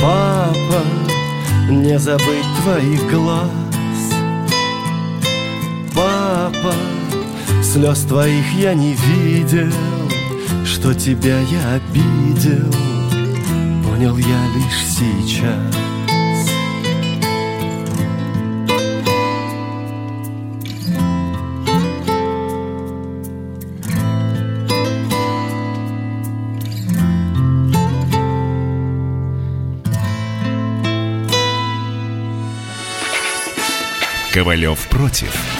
Папа, не забыть твоих глаз. Папа, слез твоих я не видел. Что тебя я обидел. Понял я лишь сейчас Ковалев против.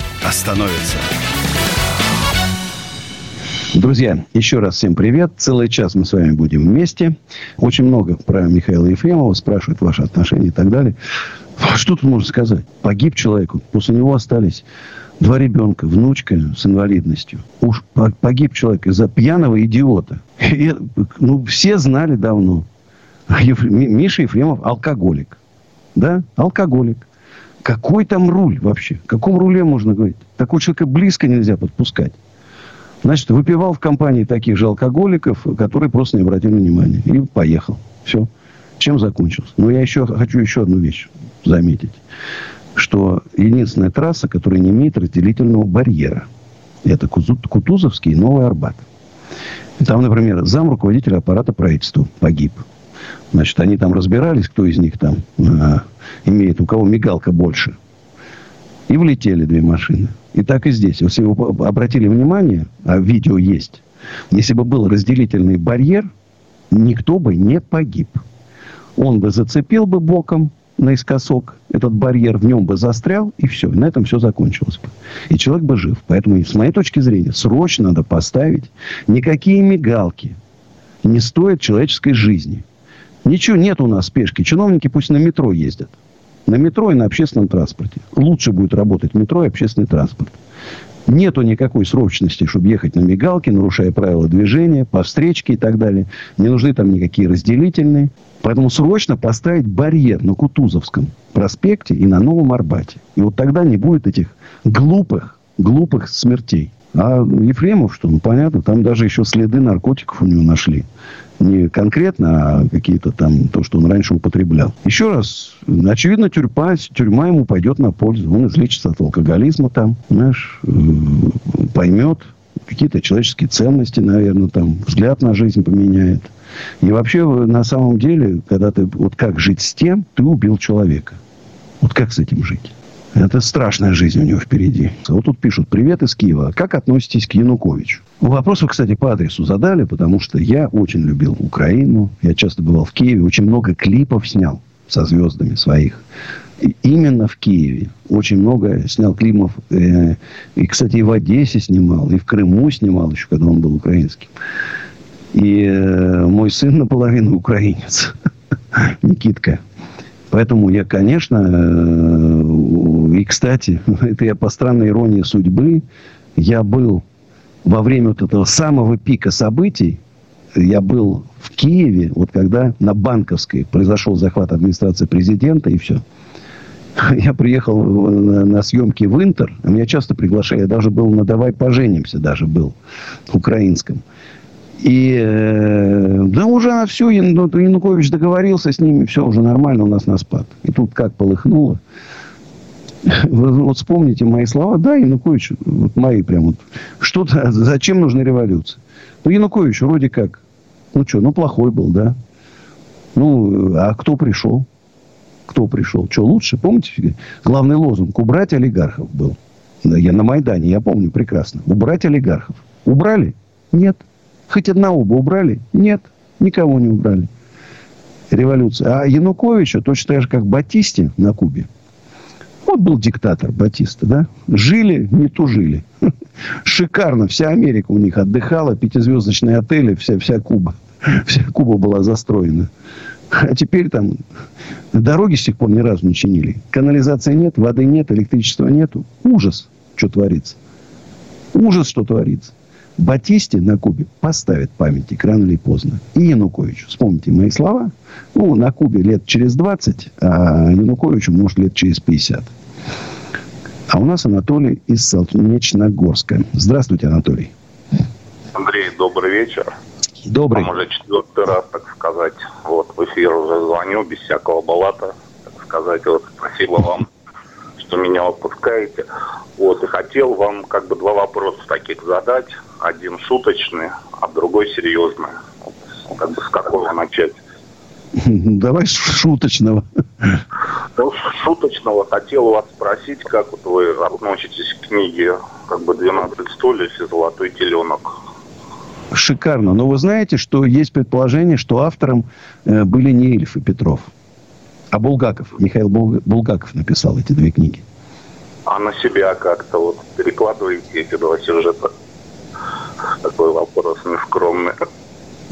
а становятся. Друзья, еще раз всем привет. Целый час мы с вами будем вместе. Очень много про Михаила Ефремова спрашивают ваши отношения и так далее. Что тут можно сказать? Погиб человек, после него остались два ребенка, внучка с инвалидностью. Уж погиб человек из-за пьяного идиота. И, ну, все знали давно. Еф... Миша Ефремов алкоголик. Да, алкоголик. Какой там руль вообще? О каком руле можно говорить? Такого человека близко нельзя подпускать. Значит, выпивал в компании таких же алкоголиков, которые просто не обратили внимания. И поехал. Все. Чем закончилось? Ну, я еще хочу еще одну вещь заметить. Что единственная трасса, которая не имеет разделительного барьера. Это Кутузовский и Новый Арбат. Там, например, зам руководителя аппарата правительства погиб. Значит, они там разбирались, кто из них там э, имеет, у кого мигалка больше. И влетели две машины. И так и здесь. Если вы обратили внимание, а видео есть, если бы был разделительный барьер, никто бы не погиб. Он бы зацепил бы боком наискосок этот барьер, в нем бы застрял, и все. На этом все закончилось бы. И человек бы жив. Поэтому, с моей точки зрения, срочно надо поставить никакие мигалки не стоят человеческой жизни. Ничего нет у нас спешки. Чиновники пусть на метро ездят. На метро и на общественном транспорте. Лучше будет работать метро и общественный транспорт. Нету никакой срочности, чтобы ехать на мигалке, нарушая правила движения, по встречке и так далее. Не нужны там никакие разделительные. Поэтому срочно поставить барьер на Кутузовском проспекте и на Новом Арбате. И вот тогда не будет этих глупых, глупых смертей. А Ефремов, что, ну, понятно, там даже еще следы наркотиков у него нашли. Не конкретно, а какие-то там, то, что он раньше употреблял. Еще раз, очевидно, тюрьма, тюрьма ему пойдет на пользу. Он излечится от алкоголизма там, знаешь, э, поймет какие-то человеческие ценности, наверное, там, взгляд на жизнь поменяет. И вообще, на самом деле, когда ты, вот как жить с тем, ты убил человека. Вот как с этим жить? Это страшная жизнь у него впереди. Вот тут пишут, привет из Киева. Как относитесь к Януковичу? Вопрос вы, кстати, по адресу задали, потому что я очень любил Украину. Я часто бывал в Киеве. Очень много клипов снял со звездами своих. И именно в Киеве. Очень много снял клипов. Э, и, кстати, и в Одессе снимал, и в Крыму снимал еще, когда он был украинским. И э, мой сын наполовину украинец. Никитка. Поэтому я, конечно, э, и, кстати, это я по странной иронии судьбы, я был во время вот этого самого пика событий, я был в Киеве, вот когда на Банковской произошел захват администрации президента, и все. Я приехал на, съемки в Интер, а меня часто приглашали, я даже был на «Давай поженимся», даже был, украинском. И э, да уже все, Янукович договорился с ними, все уже нормально у нас на спад. И тут как полыхнуло. Вот вспомните мои слова. Да, Янукович, вот мои прям вот. Что-то, зачем нужна революция? Ну, Янукович вроде как, ну что, ну плохой был, да. Ну, а кто пришел? Кто пришел? Что лучше? Помните, главный лозунг убрать олигархов был. Я на Майдане, я помню прекрасно. Убрать олигархов. Убрали? Нет. Хоть одного бы убрали? Нет, никого не убрали. Революция. А Януковича точно так же, как Батисте на Кубе. Вот был диктатор Батиста, да? Жили, не тужили. Шикарно. Вся Америка у них отдыхала. Пятизвездочные отели, вся, вся Куба. Вся Куба была застроена. А теперь там дороги с тех пор ни разу не чинили. Канализации нет, воды нет, электричества нету. Ужас, что творится. Ужас, что творится. Батисте на Кубе поставят памятник рано или поздно. И Януковичу. Вспомните мои слова. Ну, на Кубе лет через 20, а Януковичу, может, лет через 50. А у нас Анатолий из Солнечногорска. Здравствуйте, Анатолий. Андрей, добрый вечер. Добрый. Вам уже четвертый раз, так сказать, вот в эфир уже звоню, без всякого балата, так сказать, вот спасибо вам что меня выпускаете. Вот, и хотел вам как бы два вопроса таких задать. Один шуточный, а другой серьезный. Как бы с какого начать? Давай шуточного. Ну, шуточного хотел вас спросить, как вот вы относитесь к книге как бы «12 стульев» и «Золотой теленок». Шикарно. Но вы знаете, что есть предположение, что автором э, были не Ильф и Петров. А Булгаков, Михаил Булгаков написал эти две книги. А на себя как-то вот перекладываете эти два сюжета? Такой вопрос нескромный.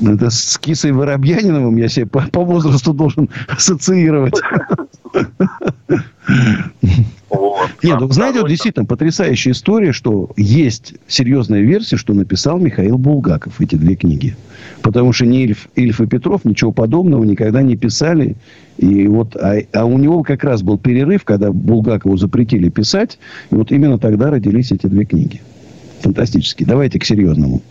Это с Кисой Воробьяниновым я себе по, по возрасту должен ассоциировать. Нет, ну, знаете, вот действительно потрясающая история, что есть серьезная версия, что написал Михаил Булгаков эти две книги. Потому что ни Ильф, Ильф и Петров ничего подобного никогда не писали. И вот, а, а у него как раз был перерыв, когда Булгакову запретили писать. И вот именно тогда родились эти две книги. Фантастические. Давайте к серьезному.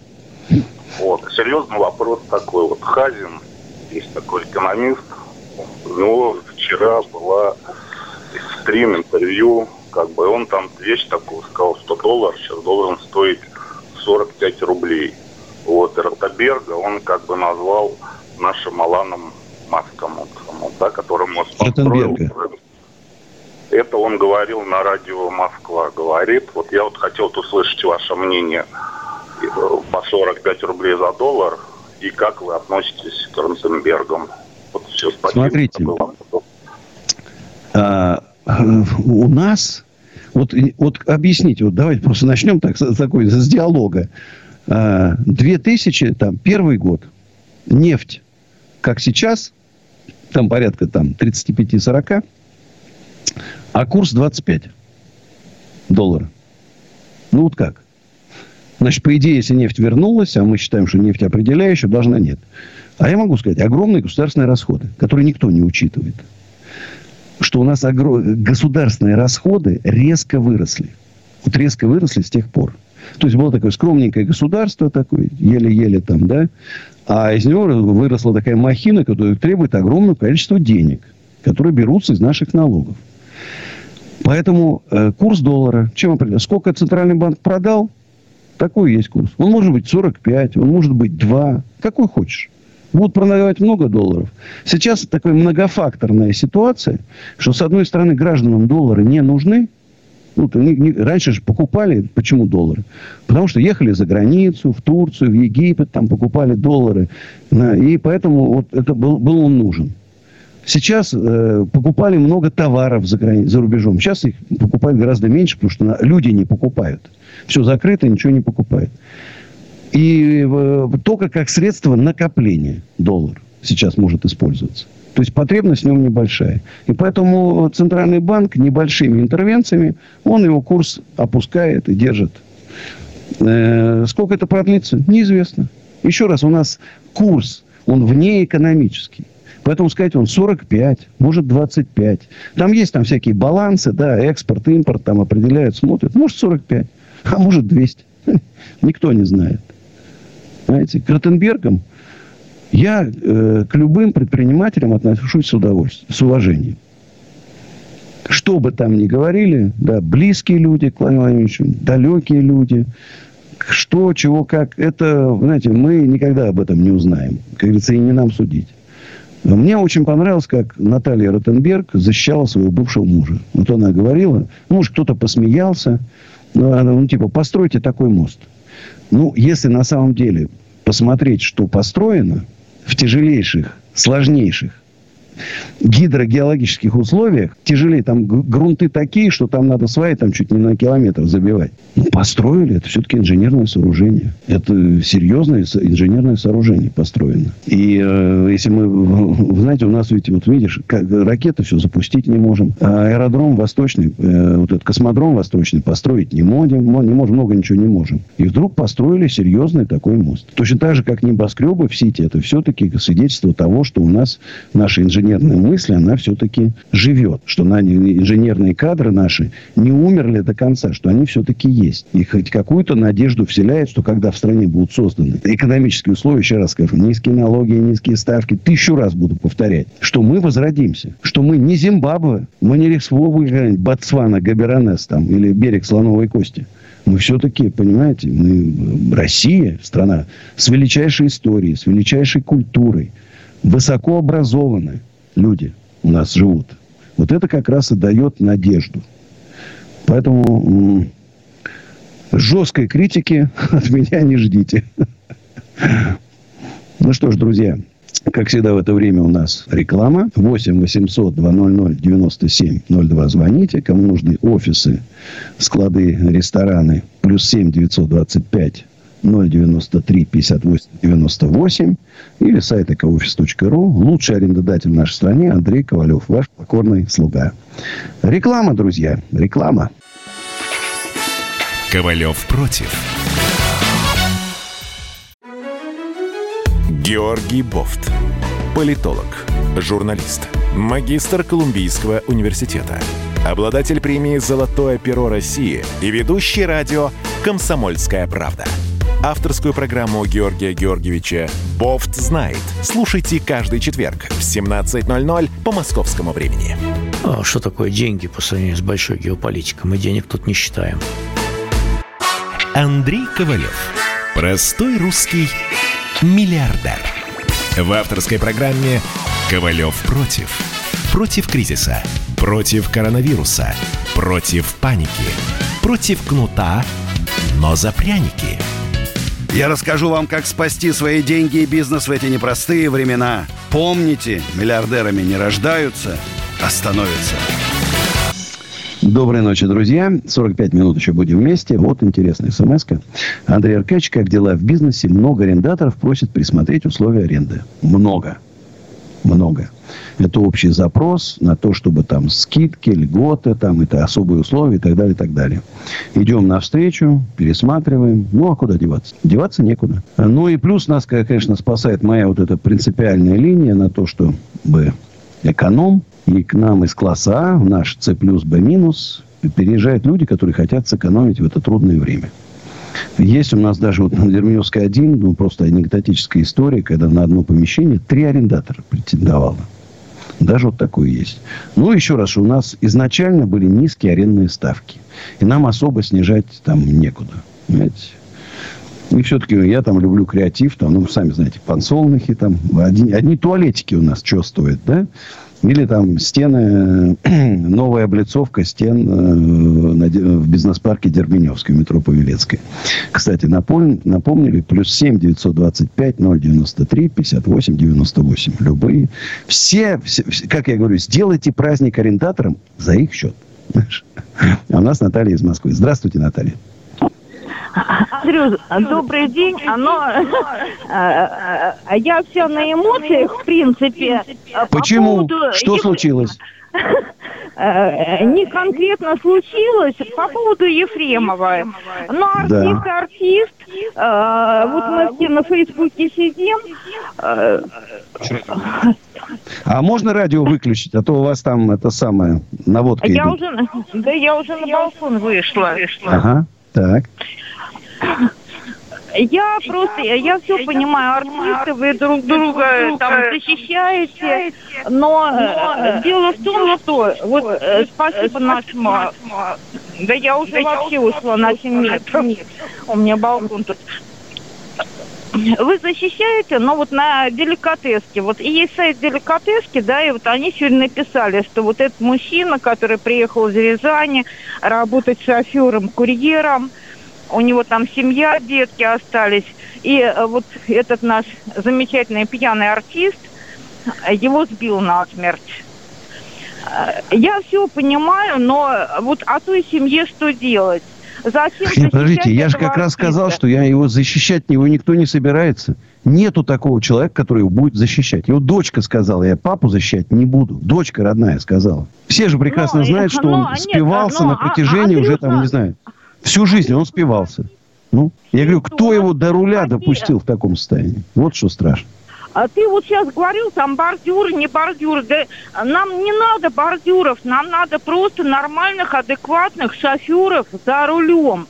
Вот, серьезный вопрос такой. Вот Хазин, есть такой экономист, у него вчера была стрим, интервью, как бы он там вещь такую сказал, 100 долларов, сейчас должен стоить 45 рублей. Вот, и Ротаберга он как бы назвал нашим Аланом Маском, вот, да, который мост построил. Это он говорил на радио Москва, говорит. Вот я вот хотел услышать ваше мнение э, по 45 рублей за доллар и как вы относитесь к Ротенбергам. Вот все, спасибо. Смотрите, а, у нас, вот, вот объясните, вот давайте просто начнем так, с, такой, с диалога. А, 2000, там, первый год, нефть, как сейчас, там порядка там 35-40, а курс 25 долларов. Ну вот как? Значит, по идее, если нефть вернулась, а мы считаем, что нефть определяющая, должна нет. А я могу сказать, огромные государственные расходы, которые никто не учитывает. Что у нас огром... государственные расходы резко выросли. Вот резко выросли с тех пор. То есть было такое скромненькое государство, такое, еле-еле там, да, а из него выросла такая махина, которая требует огромного количества денег, которые берутся из наших налогов. Поэтому э, курс доллара, чем определяется? Сколько Центральный банк продал, такой есть курс. Он может быть 45, он может быть 2, какой хочешь. Будут продавать много долларов. Сейчас такая многофакторная ситуация, что, с одной стороны, гражданам доллары не нужны, ну, не, не, раньше же покупали, почему доллары? Потому что ехали за границу, в Турцию, в Египет, там покупали доллары. И поэтому вот это был, был он нужен. Сейчас э, покупали много товаров за, грани... за рубежом. Сейчас их покупают гораздо меньше, потому что люди не покупают. Все закрыто, ничего не покупают. И э, только как средство накопления доллар сейчас может использоваться. То есть потребность в нем небольшая. И поэтому Центральный банк небольшими интервенциями, он его курс опускает и держит. Э, сколько это продлится, неизвестно. Еще раз, у нас курс, он внеэкономический. Поэтому сказать, он 45, может 25. Там есть там всякие балансы, да, экспорт, импорт там определяют, смотрят. Может 45, а может 200. Никто не знает. Знаете, к Ротенбергам я э, к любым предпринимателям отношусь с удовольствием, с уважением. Что бы там ни говорили, да, близкие люди к Владимиру далекие люди, что, чего, как, это, знаете, мы никогда об этом не узнаем. Как говорится, и не нам судить. Мне очень понравилось, как Наталья Ротенберг защищала своего бывшего мужа. Вот она говорила, может, кто-то посмеялся, ну, она, ну, типа, постройте такой мост. Ну, если на самом деле посмотреть, что построено в тяжелейших, сложнейших гидрогеологических условиях тяжелее. Там грунты такие, что там надо сваи там чуть не на километр забивать. Ну, построили. Это все-таки инженерное сооружение. Это серьезное инженерное сооружение построено. И э, если мы... Знаете, у нас ведь, вот видишь, как, ракеты все запустить не можем. А аэродром восточный, э, вот этот космодром восточный построить не можем. Не можем, много ничего не можем. И вдруг построили серьезный такой мост. Точно так же, как небоскребы в Сити, это все-таки свидетельство того, что у нас наши инженеры инженерная мысль, она все-таки живет. Что на, инженерные кадры наши не умерли до конца, что они все-таки есть. И хоть какую-то надежду вселяет, что когда в стране будут созданы экономические условия, еще раз скажу, низкие налоги, низкие ставки, тысячу раз буду повторять, что мы возродимся. Что мы не Зимбабве, мы не Республика Ботсвана, Габеранес там, или берег Слоновой Кости мы все-таки, понимаете, мы Россия, страна с величайшей историей, с величайшей культурой, высокообразованная люди у нас живут. Вот это как раз и дает надежду. Поэтому жесткой критики от меня не ждите. Ну что ж, друзья, как всегда в это время у нас реклама. 8 800 200 97 02 звоните. Кому нужны офисы, склады, рестораны. Плюс 7 925 093 58 98 или сайт экоофис.ру. Лучший арендодатель в нашей стране Андрей Ковалев, ваш покорный слуга. Реклама, друзья, реклама. Ковалев против. Георгий Бофт. Политолог, журналист, магистр Колумбийского университета, обладатель премии «Золотое перо России» и ведущий радио «Комсомольская правда» Авторскую программу Георгия Георгиевича «Бофт знает». Слушайте каждый четверг в 17.00 по московскому времени. А что такое деньги по сравнению с большой геополитикой? Мы денег тут не считаем. Андрей Ковалев. Простой русский миллиардер. В авторской программе «Ковалев против». Против кризиса. Против коронавируса. Против паники. Против кнута, но за пряники. Я расскажу вам, как спасти свои деньги и бизнес в эти непростые времена. Помните, миллиардерами не рождаются, а становятся. Доброй ночи, друзья. 45 минут еще будем вместе. Вот интересная смс -ка. Андрей Аркадьевич, как дела в бизнесе? Много арендаторов просят присмотреть условия аренды. Много. Много. Это общий запрос на то, чтобы там скидки, льготы, там это особые условия и так далее, и так далее. Идем навстречу, пересматриваем. Ну, а куда деваться? Деваться некуда. Ну, и плюс нас, конечно, спасает моя вот эта принципиальная линия на то, чтобы эконом, и к нам из класса А, в наш С плюс Б минус, переезжают люди, которые хотят сэкономить в это трудное время. Есть у нас даже вот на Дермиевской 1, ну, просто анекдотическая история, когда на одно помещение три арендатора претендовало. Даже вот такое есть. Ну, еще раз, у нас изначально были низкие арендные ставки. И нам особо снижать там некуда. Понимаете? И все-таки я там люблю креатив. Там, ну, сами знаете, подсолнухи там. Одни, одни туалетики у нас что стоят, да? Или там стены, новая облицовка стен э, в бизнес-парке Дербеневской, метро Павелецкой. Кстати, напомнили, плюс 7 925 093 58 98. Любые. Все, все, как я говорю, сделайте праздник арендаторам за их счет. А у нас Наталья из Москвы. Здравствуйте, Наталья. Андрю, добрый день. Оно, э, э, я все на эмоциях, в принципе. Почему? По поводу... Что случилось? Э, не конкретно случилось по поводу Ефремова. Но артист, да. артист. Вот мы все на Фейсбуке сидим. А можно радио выключить, а то у вас там это самое наводка я идет. уже, да я уже на балкон вышла. Ага, так. Я просто, я все понимаю, артисты, вы друг друга там защищаете, но э, дело в том, что вот э, спасибо нашему, да я уже вообще ушла на 7 метров, у меня балкон тут. Вы защищаете, но вот на деликатеске, вот и есть сайт деликатески, да, и вот они сегодня написали, что вот этот мужчина, который приехал из Рязани, работать шофером, курьером, у него там семья, детки остались. И э, вот этот наш замечательный пьяный артист его сбил насмерть. Э, я все понимаю, но вот о той семье что делать? Зачем Нет, подождите, я же как артиста? раз сказал, что я его защищать его никто не собирается. Нету такого человека, который его будет защищать. Его дочка сказала, я папу защищать не буду. Дочка родная сказала. Все же прекрасно но, знают, что но, он спивался нет, но, на протяжении а, а, уже там, не знаю, Всю жизнь он спивался. Ну, я говорю, кто его до руля допустил в таком состоянии? Вот что страшно. А ты вот сейчас говорил, там бордюры, не бордюры. Да нам не надо бордюров, нам надо просто нормальных, адекватных шоферов за рулем.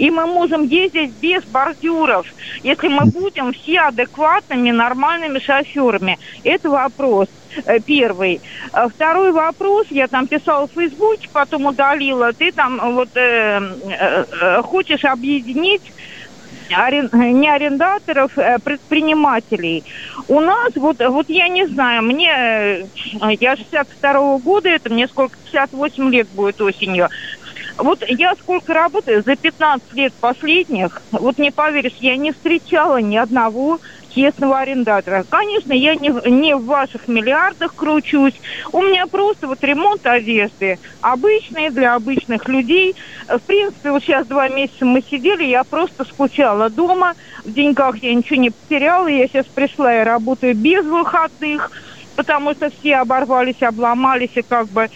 И мы можем ездить без бордюров, если мы будем все адекватными, нормальными шоферами. Это вопрос э, первый. А второй вопрос, я там писала в Фейсбуке, потом удалила. Ты там вот э, э, э хочешь объединить не арендаторов, а предпринимателей. У нас, вот, вот я не знаю, мне, я 62 -го года, это мне сколько, 58 лет будет осенью. Вот я сколько работаю, за 15 лет последних, вот не поверишь, я не встречала ни одного честного арендатора. Конечно, я не, не в ваших миллиардах кручусь. У меня просто вот ремонт одежды. Обычный для обычных людей. В принципе, вот сейчас два месяца мы сидели, я просто скучала дома. В деньгах я ничего не потеряла. Я сейчас пришла и работаю без выходных, потому что все оборвались, обломались и как бы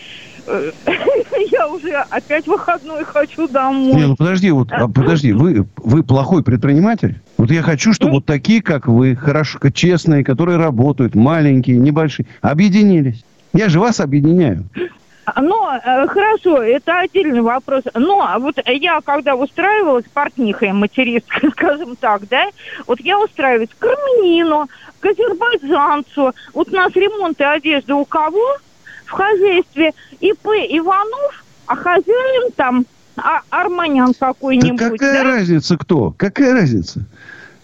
я уже опять выходной хочу домой. Не, ну подожди, вот, а, подожди, вы, вы плохой предприниматель? Вот я хочу, чтобы вот такие, как вы, хорошо, честные, которые работают, маленькие, небольшие, объединились. Я же вас объединяю. Но, э, хорошо, это отдельный вопрос. Но вот я, когда устраивалась портнихой, материсткой, скажем так, да, вот я устраиваюсь к армянину, к азербайджанцу. Вот у нас ремонты одежды у кого? В хозяйстве ИП Иванов, а хозяин там а, армян какой-нибудь. Да какая да? разница кто? Какая разница?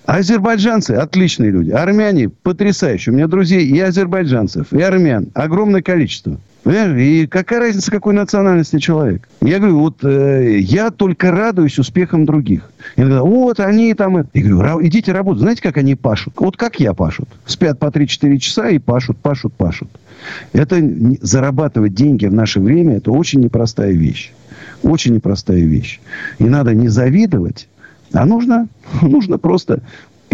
Азербайджанцы отличные люди. Армяне потрясающие. У меня друзей и азербайджанцев, и армян. Огромное количество. И какая разница, какой национальности человек? Я говорю, вот э, я только радуюсь успехам других. Я говорю, вот они там... Я говорю, «Ра- идите работать. Знаете, как они пашут? Вот как я пашут. Спят по 3-4 часа и пашут, пашут, пашут. Это зарабатывать деньги в наше время, это очень непростая вещь. Очень непростая вещь. И надо не завидовать, а нужно, нужно просто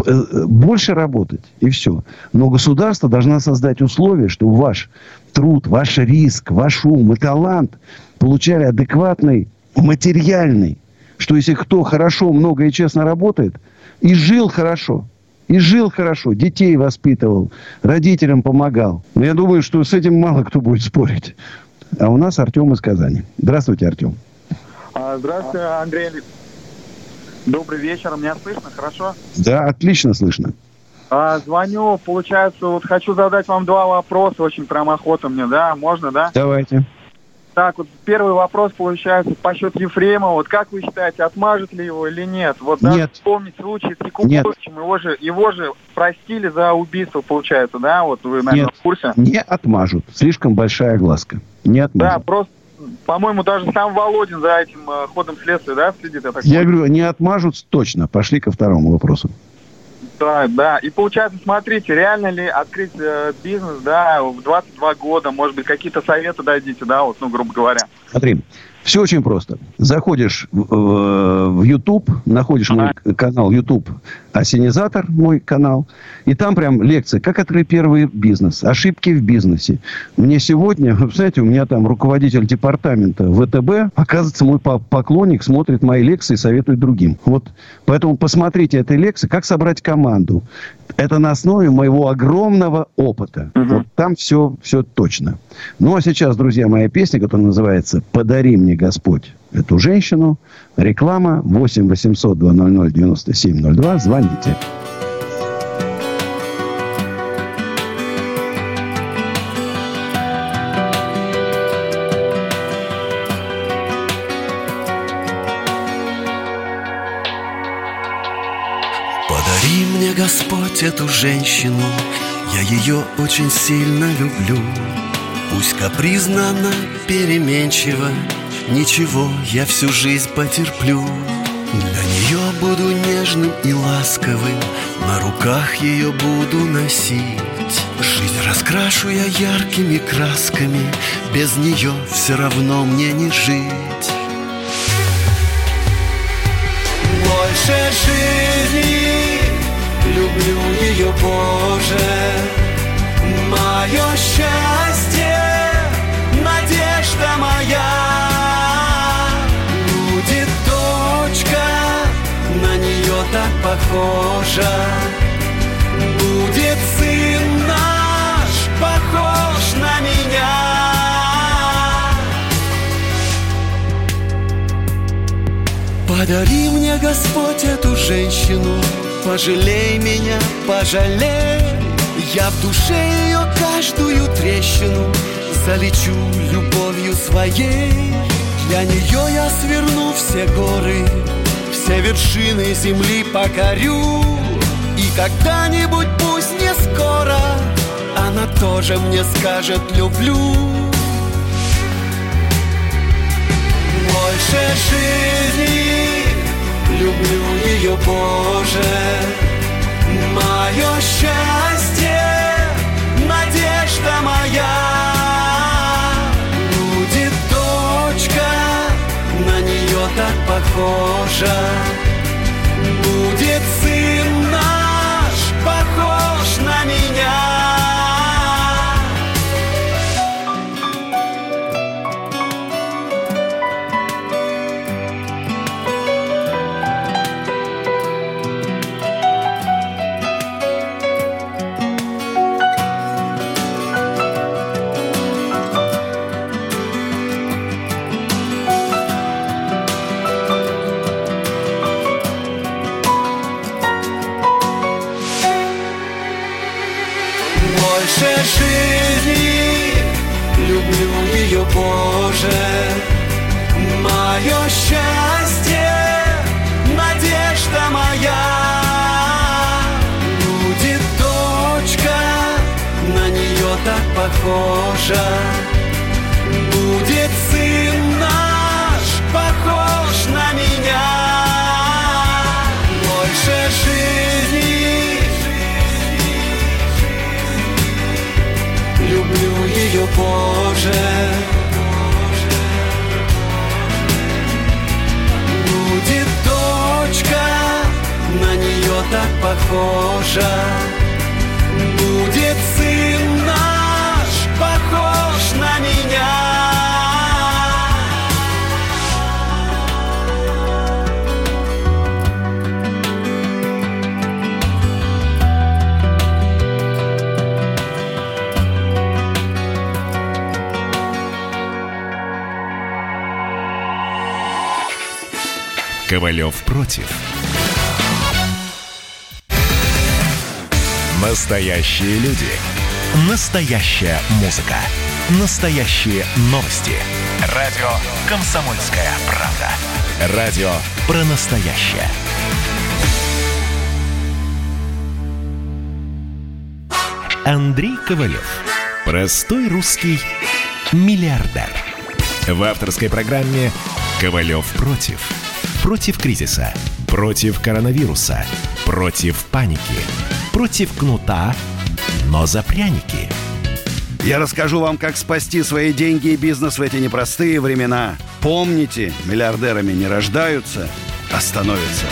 э, больше работать, и все. Но государство должно создать условия, чтобы ваш труд, ваш риск, ваш ум и талант получали адекватный материальный. Что если кто хорошо, много и честно работает, и жил хорошо, и жил хорошо, детей воспитывал, родителям помогал. Но я думаю, что с этим мало кто будет спорить. А у нас Артем из Казани. Здравствуйте, Артем. А, Здравствуйте, Андрей. Добрый вечер. Меня слышно? Хорошо? Да, отлично слышно. А, звоню, получается, вот хочу задать вам два вопроса, очень прям охота мне, да? Можно, да? Давайте. Так, вот первый вопрос, получается, по счету Ефремова. Вот как вы считаете, отмажет ли его или нет? Вот да, Нет. вспомнить случай с Якубовичем, его же, его же простили за убийство, получается, да? Вот вы, наверное, Нет, в курсе? не отмажут. Слишком большая глазка. Не Да, отмажут. просто, по-моему, даже сам Володин за этим э, ходом следствия, да, следит, я так Я говорю, не отмажут точно. Пошли ко второму вопросу. Да, да. И получается, смотрите, реально ли открыть э, бизнес, да, в 22 года, может быть, какие-то советы дадите, да, вот, ну, грубо говоря. Смотри, все очень просто. Заходишь в, в- YouTube, находишь мой канал YouTube Осенизатор, мой канал, и там прям лекции, как открыть первый бизнес, ошибки в бизнесе. Мне сегодня, вы знаете, у меня там руководитель департамента ВТБ, оказывается, мой по- поклонник смотрит мои лекции и советует другим. Вот, поэтому посмотрите этой лекции, как собрать команду. Это на основе моего огромного опыта. Вот там все, все точно. Ну, а сейчас, друзья, моя песня, которая называется «Подари мне, Господь, эту женщину». Реклама 8 800 200 9702. Звоните. Подари мне, Господь, эту женщину, я ее очень сильно люблю. Пусть капризна она, переменчива, ничего, я всю жизнь потерплю. Для нее буду нежным и ласковым, на руках ее буду носить. Жизнь раскрашу я яркими красками, без нее все равно мне не жить. Больше жизни люблю ее, Боже Мое счастье, надежда моя похожа Будет сын наш, похож на меня Подари мне, Господь, эту женщину, пожалей меня, пожалей. Я в душе ее каждую трещину залечу любовью своей. Для нее я сверну все горы, все вершины земли покорю. И когда-нибудь, пусть не скоро, она тоже мне скажет «люблю». больше жизни Люблю ее, Боже Мое счастье, надежда моя так похожа Будет Ковалев против. Настоящие люди. Настоящая музыка. Настоящие новости. Радио «Комсомольская правда». Радио про настоящее. Андрей Ковалев. Простой русский миллиардер. В авторской программе «Ковалев против». Против кризиса. Против коронавируса. Против паники. Против кнута, но за пряники. Я расскажу вам, как спасти свои деньги и бизнес в эти непростые времена. Помните, миллиардерами не рождаются, а становятся.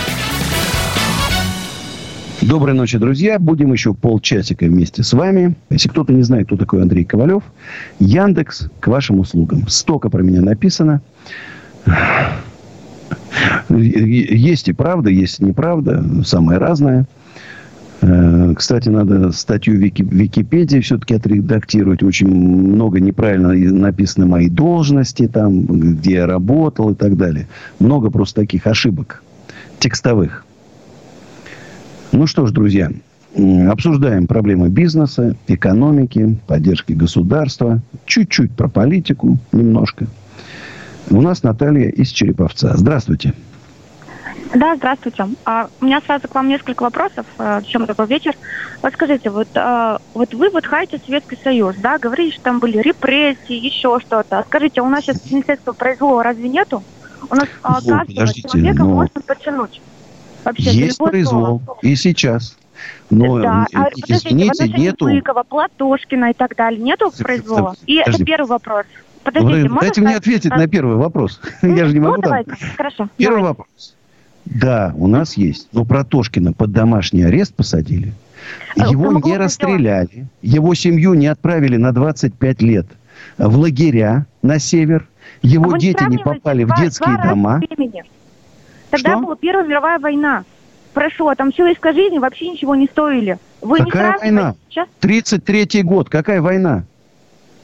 Доброй ночи, друзья. Будем еще полчасика вместе с вами. Если кто-то не знает, кто такой Андрей Ковалев, Яндекс к вашим услугам. Столько про меня написано. Есть и правда, есть и неправда. Самое разное. Э, Кстати, надо статью в Вики, Википедии все-таки отредактировать. Очень много неправильно написаны мои должности, там, где я работал и так далее. Много просто таких ошибок текстовых. Ну что ж, друзья, обсуждаем проблемы бизнеса, экономики, поддержки государства. Чуть-чуть про политику немножко. У нас Наталья из Череповца. Здравствуйте. Да, здравствуйте. А, у меня сразу к вам несколько вопросов. А, чем такой вечер? Вот скажите, вот, а, вот вы вот хаете Советский Союз, да, говорите, что там были репрессии, еще что-то. Скажите, а у нас сейчас Министерства произвола разве нету? У нас а, Вот, каждого подождите, человека но- можно потянуть. Вообще, Есть произвол. слово. И сейчас. Но, да, а э, подождите, извините, нету... Быкова, Платошкина и так далее нету произвола? И это первый вопрос. Подождите, Вы Дайте мне ответить а, на первый вопрос. Я же не ну, могу там. давайте, хорошо. Первый давайте. вопрос. Да, у нас есть. Но Протошкина под домашний арест посадили. Э, Его не расстреляли. Его семью не отправили на 25 лет в лагеря на север. А Его вы дети не попали в детские дома. Тогда Что? была Первая мировая война. Прошло, там человеческой жизни вообще ничего не стоили. Вы не Какая сравниваете война? сейчас. 33 год. Какая война?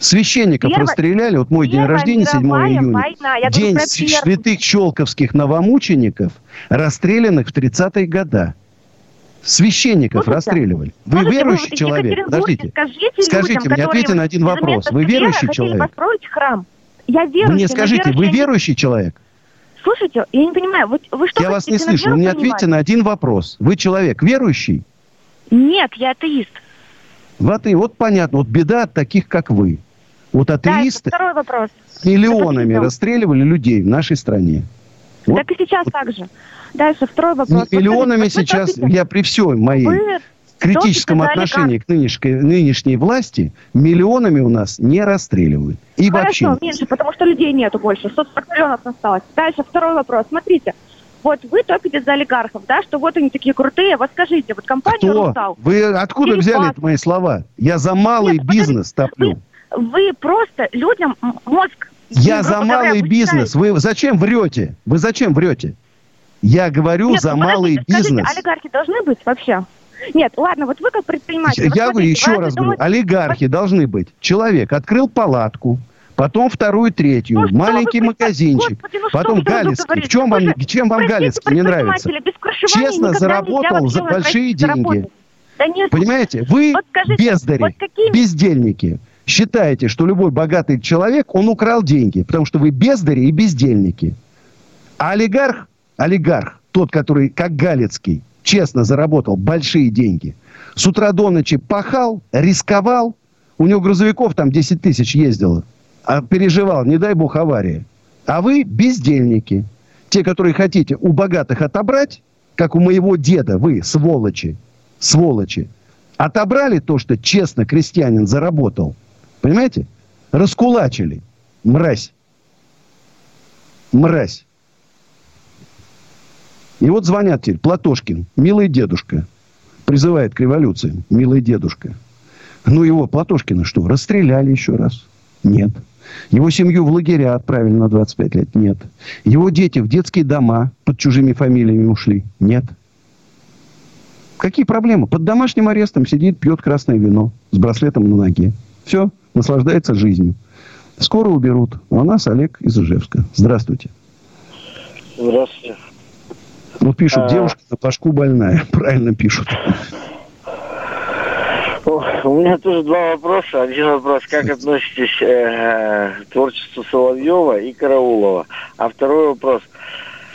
Священников Первая- расстреляли. Вот мой день рождения 7 мировая июня. война. Я День святых щелковских новомучеников, расстрелянных в 30-е года. Священников Слушайте, расстреливали. Вы Слушайте, верующий вы человек? Подождите. Скажите, Скажите людям, мне, ответьте на один вопрос. Вы верующий человек? построить храм. Я верующий, мне скажите, вы верующий- верующий человек? Слушайте, я не понимаю, вы, вы что Я вас не слышу. Вы мне ответьте на один вопрос. Вы человек верующий? Нет, я атеист. Вот и вот понятно. Вот беда от таких, как вы. Вот Да, атеисты вопрос. миллионами расстреливали людей в нашей стране. Вот Так и сейчас так же. Дальше второй вопрос. Вот миллионами вот вы сейчас, топите- я при всем моей Вы критическом отношении к нынешней, нынешней власти, миллионами у нас не расстреливают. И Хорошо, вообще. меньше, потому что людей нету больше. 140 миллионов осталось. Дальше второй вопрос. Смотрите, вот вы топите за олигархов, да, что вот они такие крутые. Вот скажите, вот компания Кто? «Русал», Вы откуда взяли вас. мои слова? Я за малый бизнес топлю. вы просто людям мозг... Я за говоря, малый вы бизнес. Вы зачем врете? Вы зачем врете? Я говорю Нет, за ну, малый подождите, скажите, бизнес. олигархи должны быть вообще? Нет, ладно, вот вы как предприниматель. вот Я говорю смотрите, еще раз говорю, думаете- олигархи должны быть. Человек открыл палатку, потом вторую, третью, Ну маленький вы, магазинчик, Господи, ну потом вы Галицкий. В чем вам, Вы чем вам Галицкий не нравится? Честно заработал за большие деньги. заработать. Да нет. Понимаете? Вы Вот скажите, бездари, вот какие- бездельники. Считаете, что любой богатый человек, он украл деньги, потому что вы бездари и бездельники. А олигарх, олигарх, тот, который, как Галицкий, честно заработал большие деньги, с утра до ночи пахал, рисковал, у него грузовиков там 10 тысяч ездило, а переживал, не дай бог, авария. А вы бездельники. Те, которые хотите у богатых отобрать, как у моего деда, вы, сволочи, сволочи, отобрали то, что честно крестьянин заработал. Понимаете? Раскулачили. Мразь. Мразь. И вот звонят теперь. Платошкин, милый дедушка, призывает к революции. Милый дедушка. Ну его, Платошкина, что, расстреляли еще раз? Нет. Его семью в лагеря отправили на 25 лет? Нет. Его дети в детские дома под чужими фамилиями ушли? Нет. Какие проблемы? Под домашним арестом сидит, пьет красное вино с браслетом на ноге. Все, наслаждается жизнью. Скоро уберут. А у нас Олег из Ижевска. Здравствуйте. Здравствуйте. Вот пишут, А. девушка на башку больная. Правильно пишут. О, У меня тоже два вопроса. Один вопрос, как относитесь э, к творчеству Соловьева и Караулова? А второй вопрос,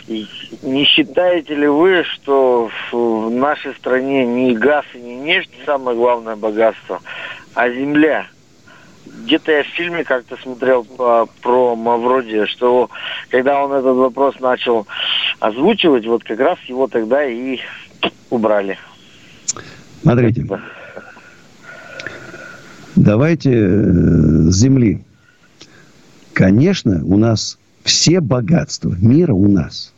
не считаете ли вы, что в, в нашей стране не газ и не нефть самое главное богатство, а земля? Где-то я в фильме как-то смотрел по- про Мавроди, что когда он этот вопрос начал озвучивать, вот как раз его тогда и убрали. Смотрите. Давайте э, с земли. Конечно, у нас все богатства мира у нас.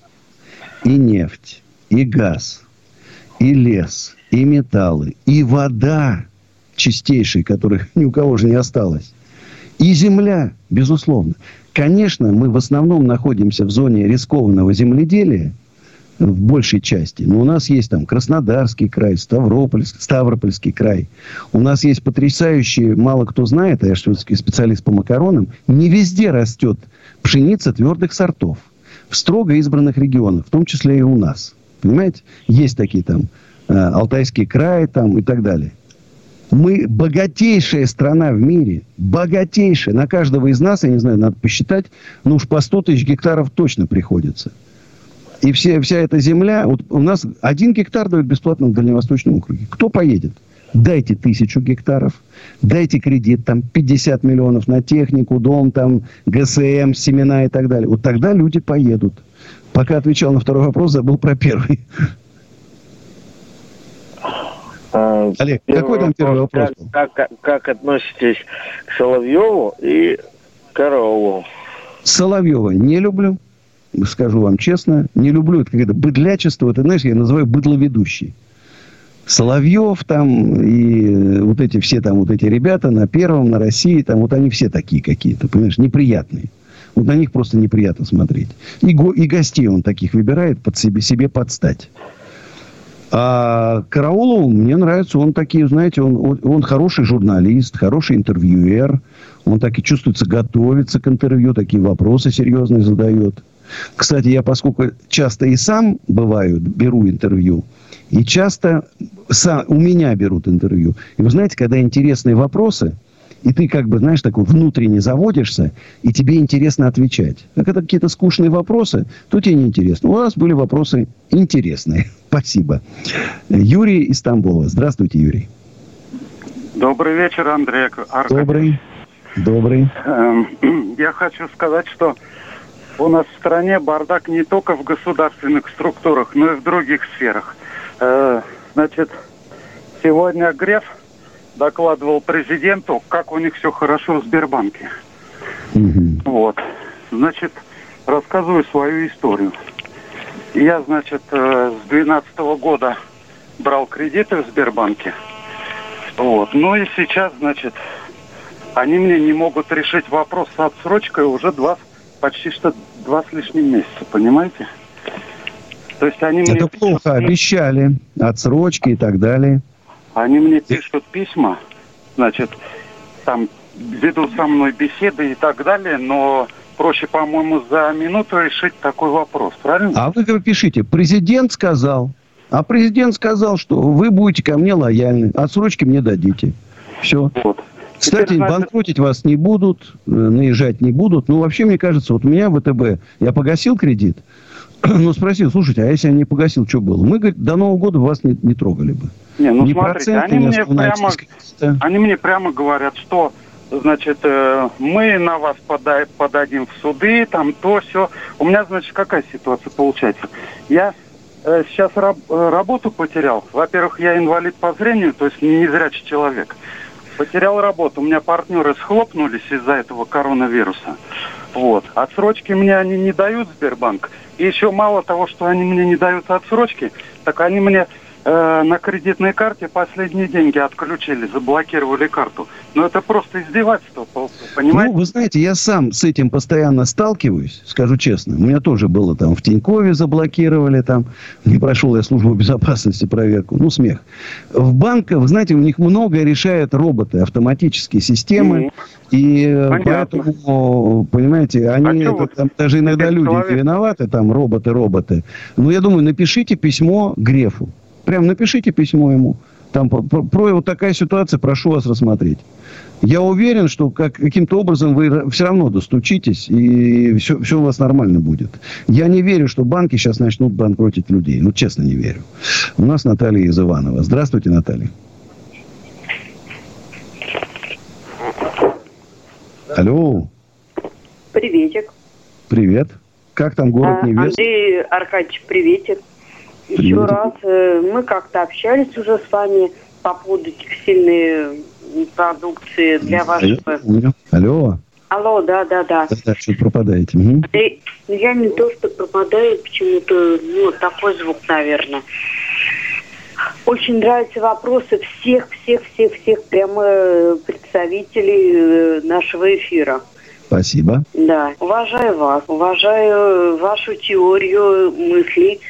И нефть, и газ, и лес, и металлы, и вода чистейшая, которых ни у кого же не осталось. И земля, безусловно. Конечно, мы в основном находимся в зоне рискованного земледелия, в большей части. Но у нас есть там Краснодарский край, Ставропольский, Ставропольский край. У нас есть потрясающие, мало кто знает, а я все-таки специалист по макаронам, не везде растет пшеница твердых сортов. В строго избранных регионах, в том числе и у нас. Понимаете? Есть такие там э, Алтайский край там и так далее. Мы богатейшая страна в мире. Богатейшая. На каждого из нас, я не знаю, надо посчитать, ну уж по 100 тысяч гектаров точно приходится. И все, вся эта земля... Вот у нас один гектар дают бесплатно в Дальневосточном округе. Кто поедет? Дайте тысячу гектаров, дайте кредит, там 50 миллионов на технику, дом, там ГСМ, семена и так далее. Вот тогда люди поедут. Пока отвечал на второй вопрос, забыл про первый. Олег, какой там первый вопрос? Как, как, как относитесь к Соловьеву и Караулову? Соловьева не люблю. Скажу вам честно. Не люблю. Это какое-то быдлячество. Это, знаешь, я называю быдловедущий. Соловьев там и вот эти все там вот эти ребята на Первом, на России, там вот они все такие какие-то, понимаешь, неприятные. Вот на них просто неприятно смотреть. И, го- и гостей он таких выбирает под себе, себе подстать. А Караулов, мне нравится, он такие, знаете, он, он, он хороший журналист, хороший интервьюер. Он так и чувствуется, готовится к интервью, такие вопросы серьезные задает. Кстати, я поскольку часто и сам бываю, беру интервью, и часто сам, у меня берут интервью. И вы знаете, когда интересные вопросы, и ты как бы, знаешь, такой внутренне заводишься, и тебе интересно отвечать. А когда какие-то скучные вопросы, то тебе неинтересно. У вас были вопросы интересные. Спасибо. Юрий из Тамбова. Здравствуйте, Юрий. Добрый вечер, Андрей. Аркадьевич. Добрый. Добрый. Эм, Я хочу сказать, что у нас в стране бардак не только в государственных структурах, но и в других сферах. Э, Значит, сегодня Греф докладывал президенту, как у них все хорошо в Сбербанке. Вот. Значит, рассказываю свою историю. Я, значит, э, с 2012 года брал кредиты в Сбербанке. Вот. Ну и сейчас, значит, они мне не могут решить вопрос с отсрочкой уже два, почти что два с лишним месяца, понимаете? То есть они мне, Это плохо. Обещали. Отсрочки и так далее. Они мне пишут письма, значит, там ведут со мной беседы и так далее, но проще, по-моему, за минуту решить такой вопрос, правильно? А вы пишите, президент сказал. А президент сказал, что вы будете ко мне лояльны, отсрочки мне дадите. Все. Вот. Кстати, Теперь, значит- банкротить вас не будут, э, наезжать не будут. Ну, вообще, мне кажется, вот у меня ВТБ, я погасил кредит, ну, спросил, слушайте, а если я не погасил, что было? Мы, говорит, до Нового года вас не, не трогали бы. Не, ну Ни смотрите, проценты, они ни мне, прямо, они мне прямо говорят, что значит, э, мы на вас пода- подадим в суды, там то, все. У меня, значит, какая ситуация получается? Я э, сейчас раб- работу потерял. Во-первых, я инвалид по зрению, то есть незрячий человек. Потерял работу. У меня партнеры схлопнулись из-за этого коронавируса. Вот. Отсрочки мне они не дают, Сбербанк. И еще мало того, что они мне не дают отсрочки, так они мне э, на кредитной карте последние деньги отключили, заблокировали карту. Но это просто издевательство, по- понимаете? Ну, вы знаете, я сам с этим постоянно сталкиваюсь, скажу честно. У меня тоже было там в Тинькове заблокировали, там не прошел я службу безопасности проверку. Ну, смех. В банках, вы знаете, у них многое решают роботы, автоматические системы. И э, Понятно. поэтому, понимаете, они чё это вот там даже иногда люди человек- виноваты, там роботы-роботы. Но я думаю, напишите письмо Грефу. Прям напишите письмо ему. Там про, про- вот такая ситуация, прошу вас рассмотреть. Я уверен, что как, каким-то образом вы все равно достучитесь, и все, все у вас нормально будет. Я не верю, что банки сейчас начнут банкротить людей. Ну, честно, не верю. У нас Наталья из Иванова. Здравствуйте, Наталья. Алло, Приветик. привет. Как там город А, невест? Андрей Аркадьевич, приветик. Еще Приветик. раз. э, Мы как-то общались уже с вами по поводу текстильной продукции для вашего... Алло, Алло. Алло, да, да, да. Да, что-то пропадаете. Ну, я не то, что пропадаю, почему-то, ну, такой звук, наверное. Очень нравятся вопросы всех, всех, всех, всех прямо э, представителей нашего эфира. Спасибо. Да, уважаю вас, уважаю вашу теорию мыслей,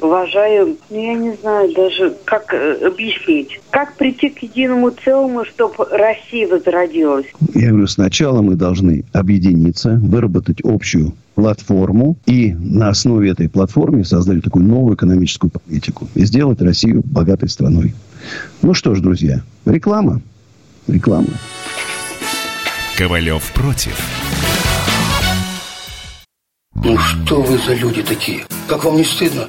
уважаю, ну я не знаю даже, как э, объяснить, как прийти к единому целому, чтобы Россия возродилась. Я говорю, сначала мы должны объединиться, выработать общую платформу и на основе этой платформы создать такую новую экономическую политику и сделать Россию богатой страной. Ну что ж, друзья, реклама. Реклама. Ковалев против. Ну что вы за люди такие? Как вам не стыдно?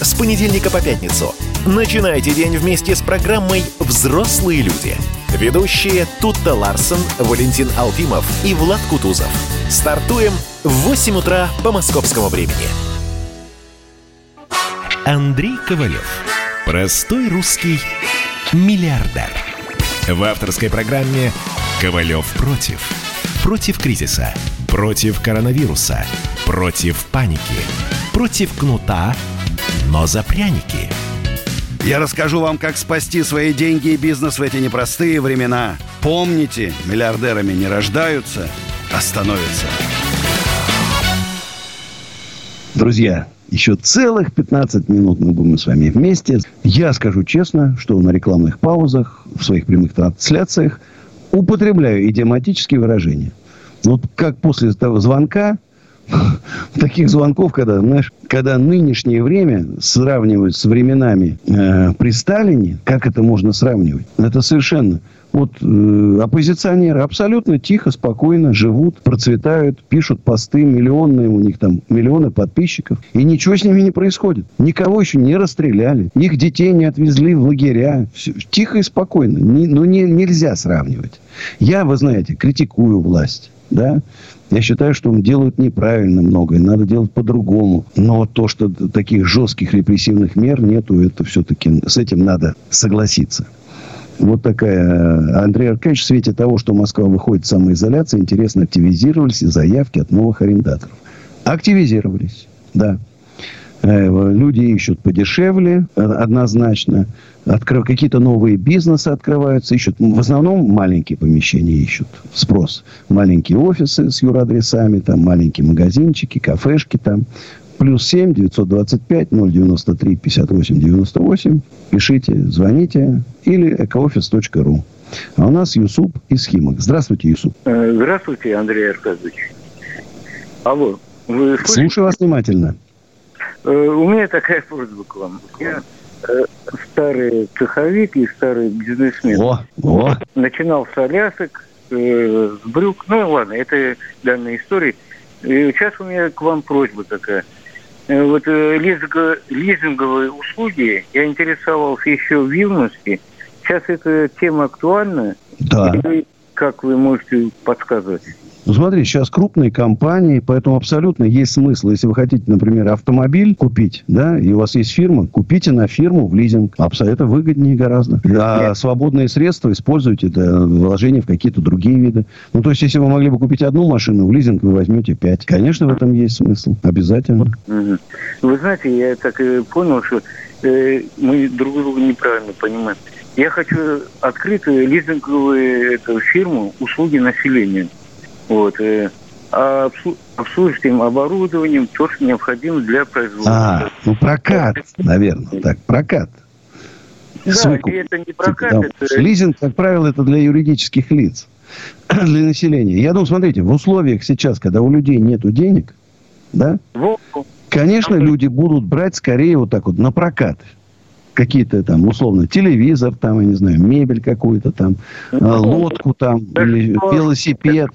С понедельника по пятницу. Начинайте день вместе с программой «Взрослые люди». Ведущие Тутта Ларсон, Валентин Алфимов и Влад Кутузов. Стартуем в 8 утра по московскому времени. Андрей Ковалев. Простой русский миллиардер. В авторской программе «Ковалев против». Против кризиса. Против коронавируса. Против паники. Против кнута, но за пряники. Я расскажу вам, как спасти свои деньги и бизнес в эти непростые времена. Помните, миллиардерами не рождаются, а становятся. Друзья, еще целых 15 минут мы будем с вами вместе. Я скажу честно, что на рекламных паузах, в своих прямых трансляциях употребляю идиоматические выражения. Вот как после того звонка, таких звонков, когда, знаешь, когда нынешнее время сравнивают с временами э, при Сталине, как это можно сравнивать? Это совершенно... Вот э, оппозиционеры абсолютно тихо, спокойно живут, процветают, пишут посты миллионные, у них там миллионы подписчиков. И ничего с ними не происходит. Никого еще не расстреляли. Их детей не отвезли в лагеря. Всё тихо и спокойно. Не- ну, не, нельзя сравнивать. Я, вы знаете, критикую власть. Да? Я считаю, что делают неправильно многое. Надо делать по-другому. Но то, что таких жестких репрессивных мер нету, это все-таки с этим надо согласиться. Вот такая. э, Андрей Аркадьевич в свете того, что Москва выходит из самоизоляции, интересно, активизировались заявки от новых арендаторов. Активизировались, да. Э, люди ищут подешевле, э, однозначно. Открыв... Какие-то новые бизнесы открываются, ищут. В основном маленькие помещения ищут. Спрос. Маленькие офисы с юрадресами, там маленькие магазинчики, кафешки там. Плюс 7 925 093 58 98. Пишите, звоните. Или экоофис.ру. А у нас Юсуп из Химок. Здравствуйте, Юсуп. Э, здравствуйте, Андрей Аркадьевич. Алло, вы слышите? Слушаю вас внимательно. Э, у меня такая просьба к вам. Я э, старый цеховик и старый бизнесмен. О, о. Начинал с алясок, с брюк. Ну ладно, это данная история. И сейчас у меня к вам просьба такая. Вот лизинг, лизинговые услуги я интересовался еще в юности. Сейчас эта тема актуальна. Да. И как вы можете подсказывать? Ну, смотри, сейчас крупные компании, поэтому абсолютно есть смысл. Если вы хотите, например, автомобиль купить, да, и у вас есть фирма, купите на фирму в лизинг. Это выгоднее гораздо. А свободные средства используйте это вложение в какие-то другие виды. Ну, то есть, если вы могли бы купить одну машину, в лизинг вы возьмете пять. Конечно, в этом есть смысл. Обязательно. Вы знаете, я так понял, что э, мы друг друга неправильно понимаем. Я хочу открыть лизинговую эту фирму услуги населения. Вот. Э, а обслуживаем оборудованием, то, что необходимо для производства. А, ну прокат, наверное, так, прокат. Да, Свыку. это не прокат, да. это... Лизинг, как правило, это для юридических лиц, для населения. Я думаю, смотрите, в условиях сейчас, когда у людей нет денег, да, конечно, люди будут брать скорее вот так вот на прокат какие-то там, условно, телевизор, там, я не знаю, мебель какую-то там, ну, лодку там, или велосипед.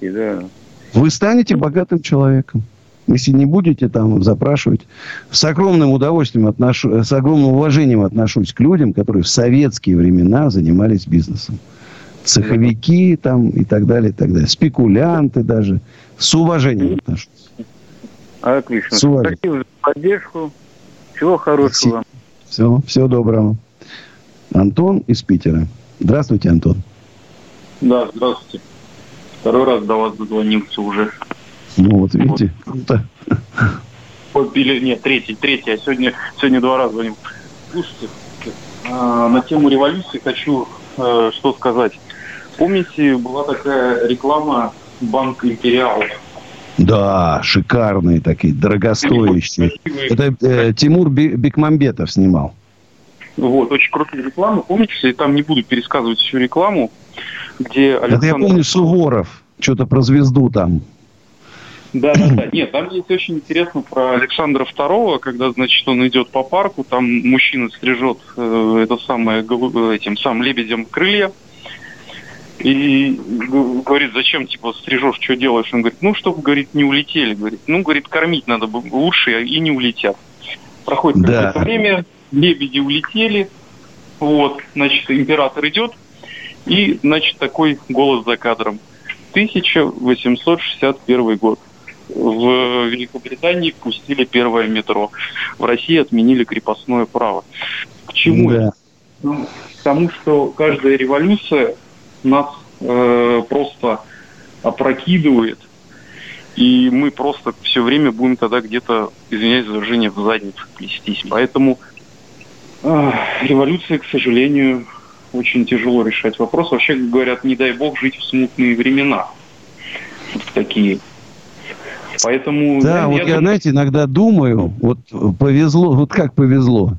Вы станете богатым человеком. Если не будете там запрашивать. С огромным удовольствием отношу, с огромным уважением отношусь к людям, которые в советские времена занимались бизнесом. Цеховики там и так далее, и так далее. Спекулянты даже. С уважением отношусь. Отлично. С уважением. Спасибо за поддержку. Всего хорошего вам. Все, всего доброго. Антон из Питера. Здравствуйте, Антон. Да, здравствуйте. Второй раз до вас дозвонился уже. Ну вот, видите, круто. Вот, или, нет, третий, третий, а сегодня, сегодня два раза звоним. Слушайте, э, на тему революции хочу э, что сказать. Помните, была такая реклама Банк Империал да, шикарные такие, дорогостоящие. Это э, Тимур Бекмамбетов снимал. Вот, очень крутая реклама. Помните, я там не буду пересказывать всю рекламу, где Александр... Это я помню Суворов, что-то про звезду там. Да, да, да. Нет, там есть очень интересно про Александра II, когда, значит, он идет по парку, там мужчина стрижет э, это самое этим самым лебедем крылья, и говорит, зачем, типа, стрижешь, что делаешь? Он говорит, ну, чтобы, говорит, не улетели. Говорит, ну, говорит, кормить надо лучше, и не улетят. Проходит да. какое-то время, лебеди улетели, вот, значит, император идет, и, значит, такой голос за кадром. 1861 год. В Великобритании пустили первое метро. В России отменили крепостное право. К чему да. это? Ну, к тому, что каждая революция нас э, просто опрокидывает, и мы просто все время будем тогда где-то, извиняюсь за выражение, в задницах плестись. Поэтому э, революция, к сожалению, очень тяжело решать вопрос. Вообще говорят, не дай бог жить в смутные времена. Вот такие. Поэтому... Да, я, вот я, я, знаете, иногда думаю, вот повезло, вот как повезло.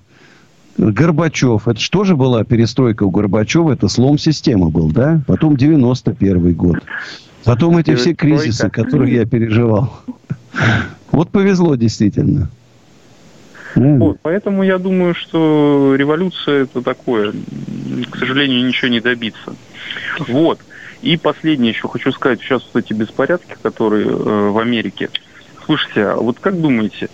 Горбачев. Это что же была перестройка у Горбачева? Это слом системы был, да? Потом 91 год. Потом эти все кризисы, которые я переживал. Вот повезло действительно. Вот, поэтому я думаю, что революция это такое, к сожалению, ничего не добиться. Вот. И последнее еще хочу сказать, сейчас вот эти беспорядки, которые э, в Америке. Слушайте, а вот как думаете,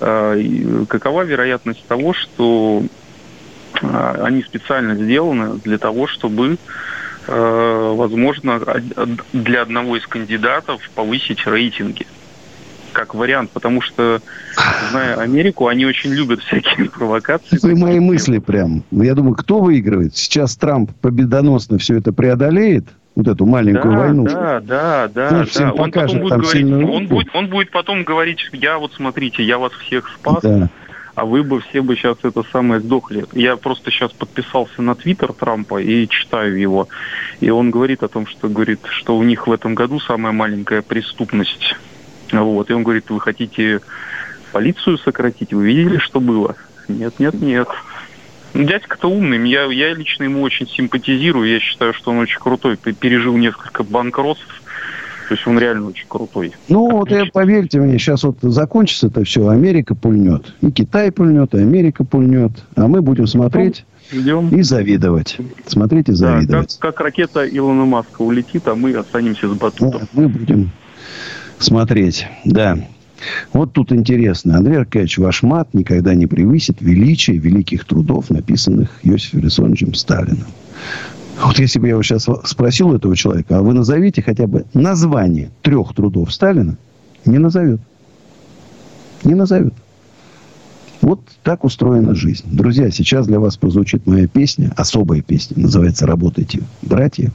э, какова вероятность того, что а, они специально сделаны для того, чтобы, э, возможно, для одного из кандидатов повысить рейтинги как вариант, потому что, зная Америку, они очень любят всякие провокации. Это мои мысли прям. Я думаю, кто выигрывает? Сейчас Трамп победоносно все это преодолеет, Вот эту маленькую да, войну. Да, да, да. Ну, да. всем Он, покажет потом будет там говорить, сильную он, будет, он будет потом говорить, я вот смотрите, я вас всех спас, Да. а вы бы все бы сейчас это самое сдохли. Я просто сейчас подписался на твиттер Трампа и читаю его. И он говорит о том, что говорит, что у них в этом году самая маленькая преступность. Вот. И он говорит, вы хотите полицию сократить? Вы видели, что было? Нет, нет, нет. Ну, Дядька-то умный, я, я лично ему очень симпатизирую, я считаю, что он очень крутой, пережил несколько банкротств, то есть он реально очень крутой. Ну, вот я, поверьте мне, сейчас вот закончится это все, Америка пульнет. И Китай пульнет, и Америка пульнет. А мы будем смотреть Ждем. и завидовать. Смотреть и Да, завидовать. как, как ракета Илона Маска улетит, а мы останемся с батутом. Мы будем смотреть, да. Вот тут интересно. Андрей Аркадьевич, ваш мат никогда не превысит величие великих трудов, написанных Иосифом Виссарионовичем Сталиным. Вот если бы я его сейчас спросил этого человека, а вы назовите хотя бы название трех трудов Сталина, не назовет. Не назовет. Вот так устроена жизнь. Друзья, сейчас для вас прозвучит моя песня, особая песня, называется «Работайте, братья»,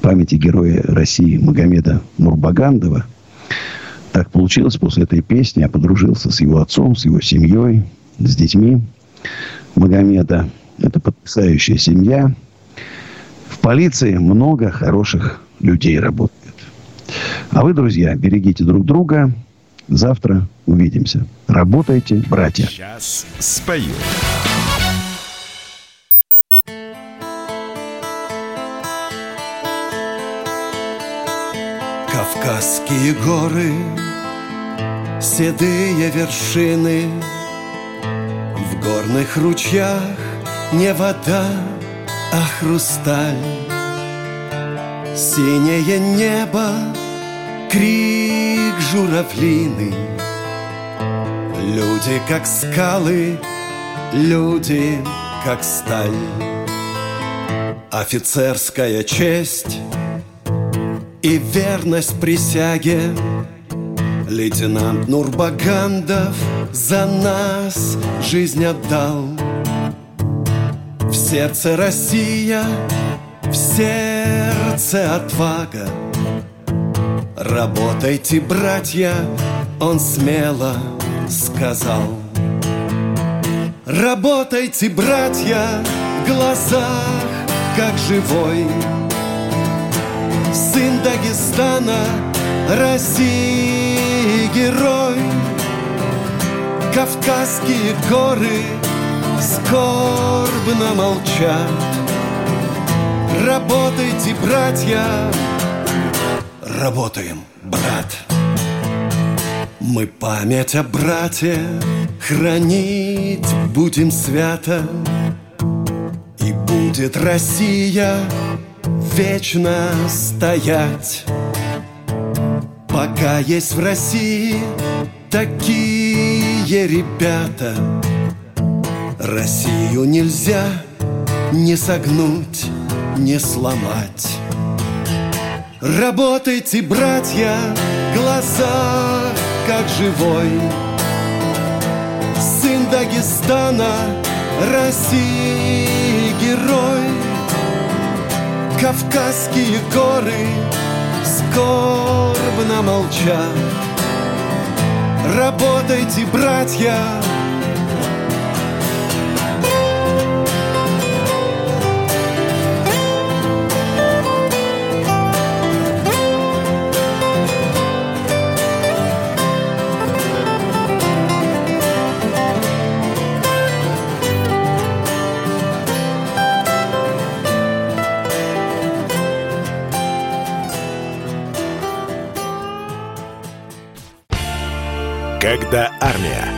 памяти героя России Магомеда Мурбагандова. Так получилось после этой песни. Я подружился с его отцом, с его семьей, с детьми Магомеда. Это потрясающая семья. В полиции много хороших людей работает. А вы, друзья, берегите друг друга. Завтра увидимся. Работайте, братья. Сейчас спою. Кавказские горы, седые вершины, В горных ручьях не вода, а хрусталь. Синее небо, крик журавлины, Люди как скалы, люди как сталь. Офицерская честь и верность присяге. Лейтенант Нурбагандов за нас жизнь отдал. В сердце Россия, в сердце отвага. Работайте, братья, он смело сказал. Работайте, братья, в глазах, как живой Сын Дагестана, России герой. Кавказские горы скорбно молчат. Работайте, братья, работаем, брат. Мы память о брате хранить будем свято. И будет Россия вечно стоять. Пока есть в России такие ребята Россию нельзя не согнуть, не сломать. Работайте, братья, глаза как живой. Сын Дагестана, России герой Кавказские горы скорбно молчат. Работайте, братья,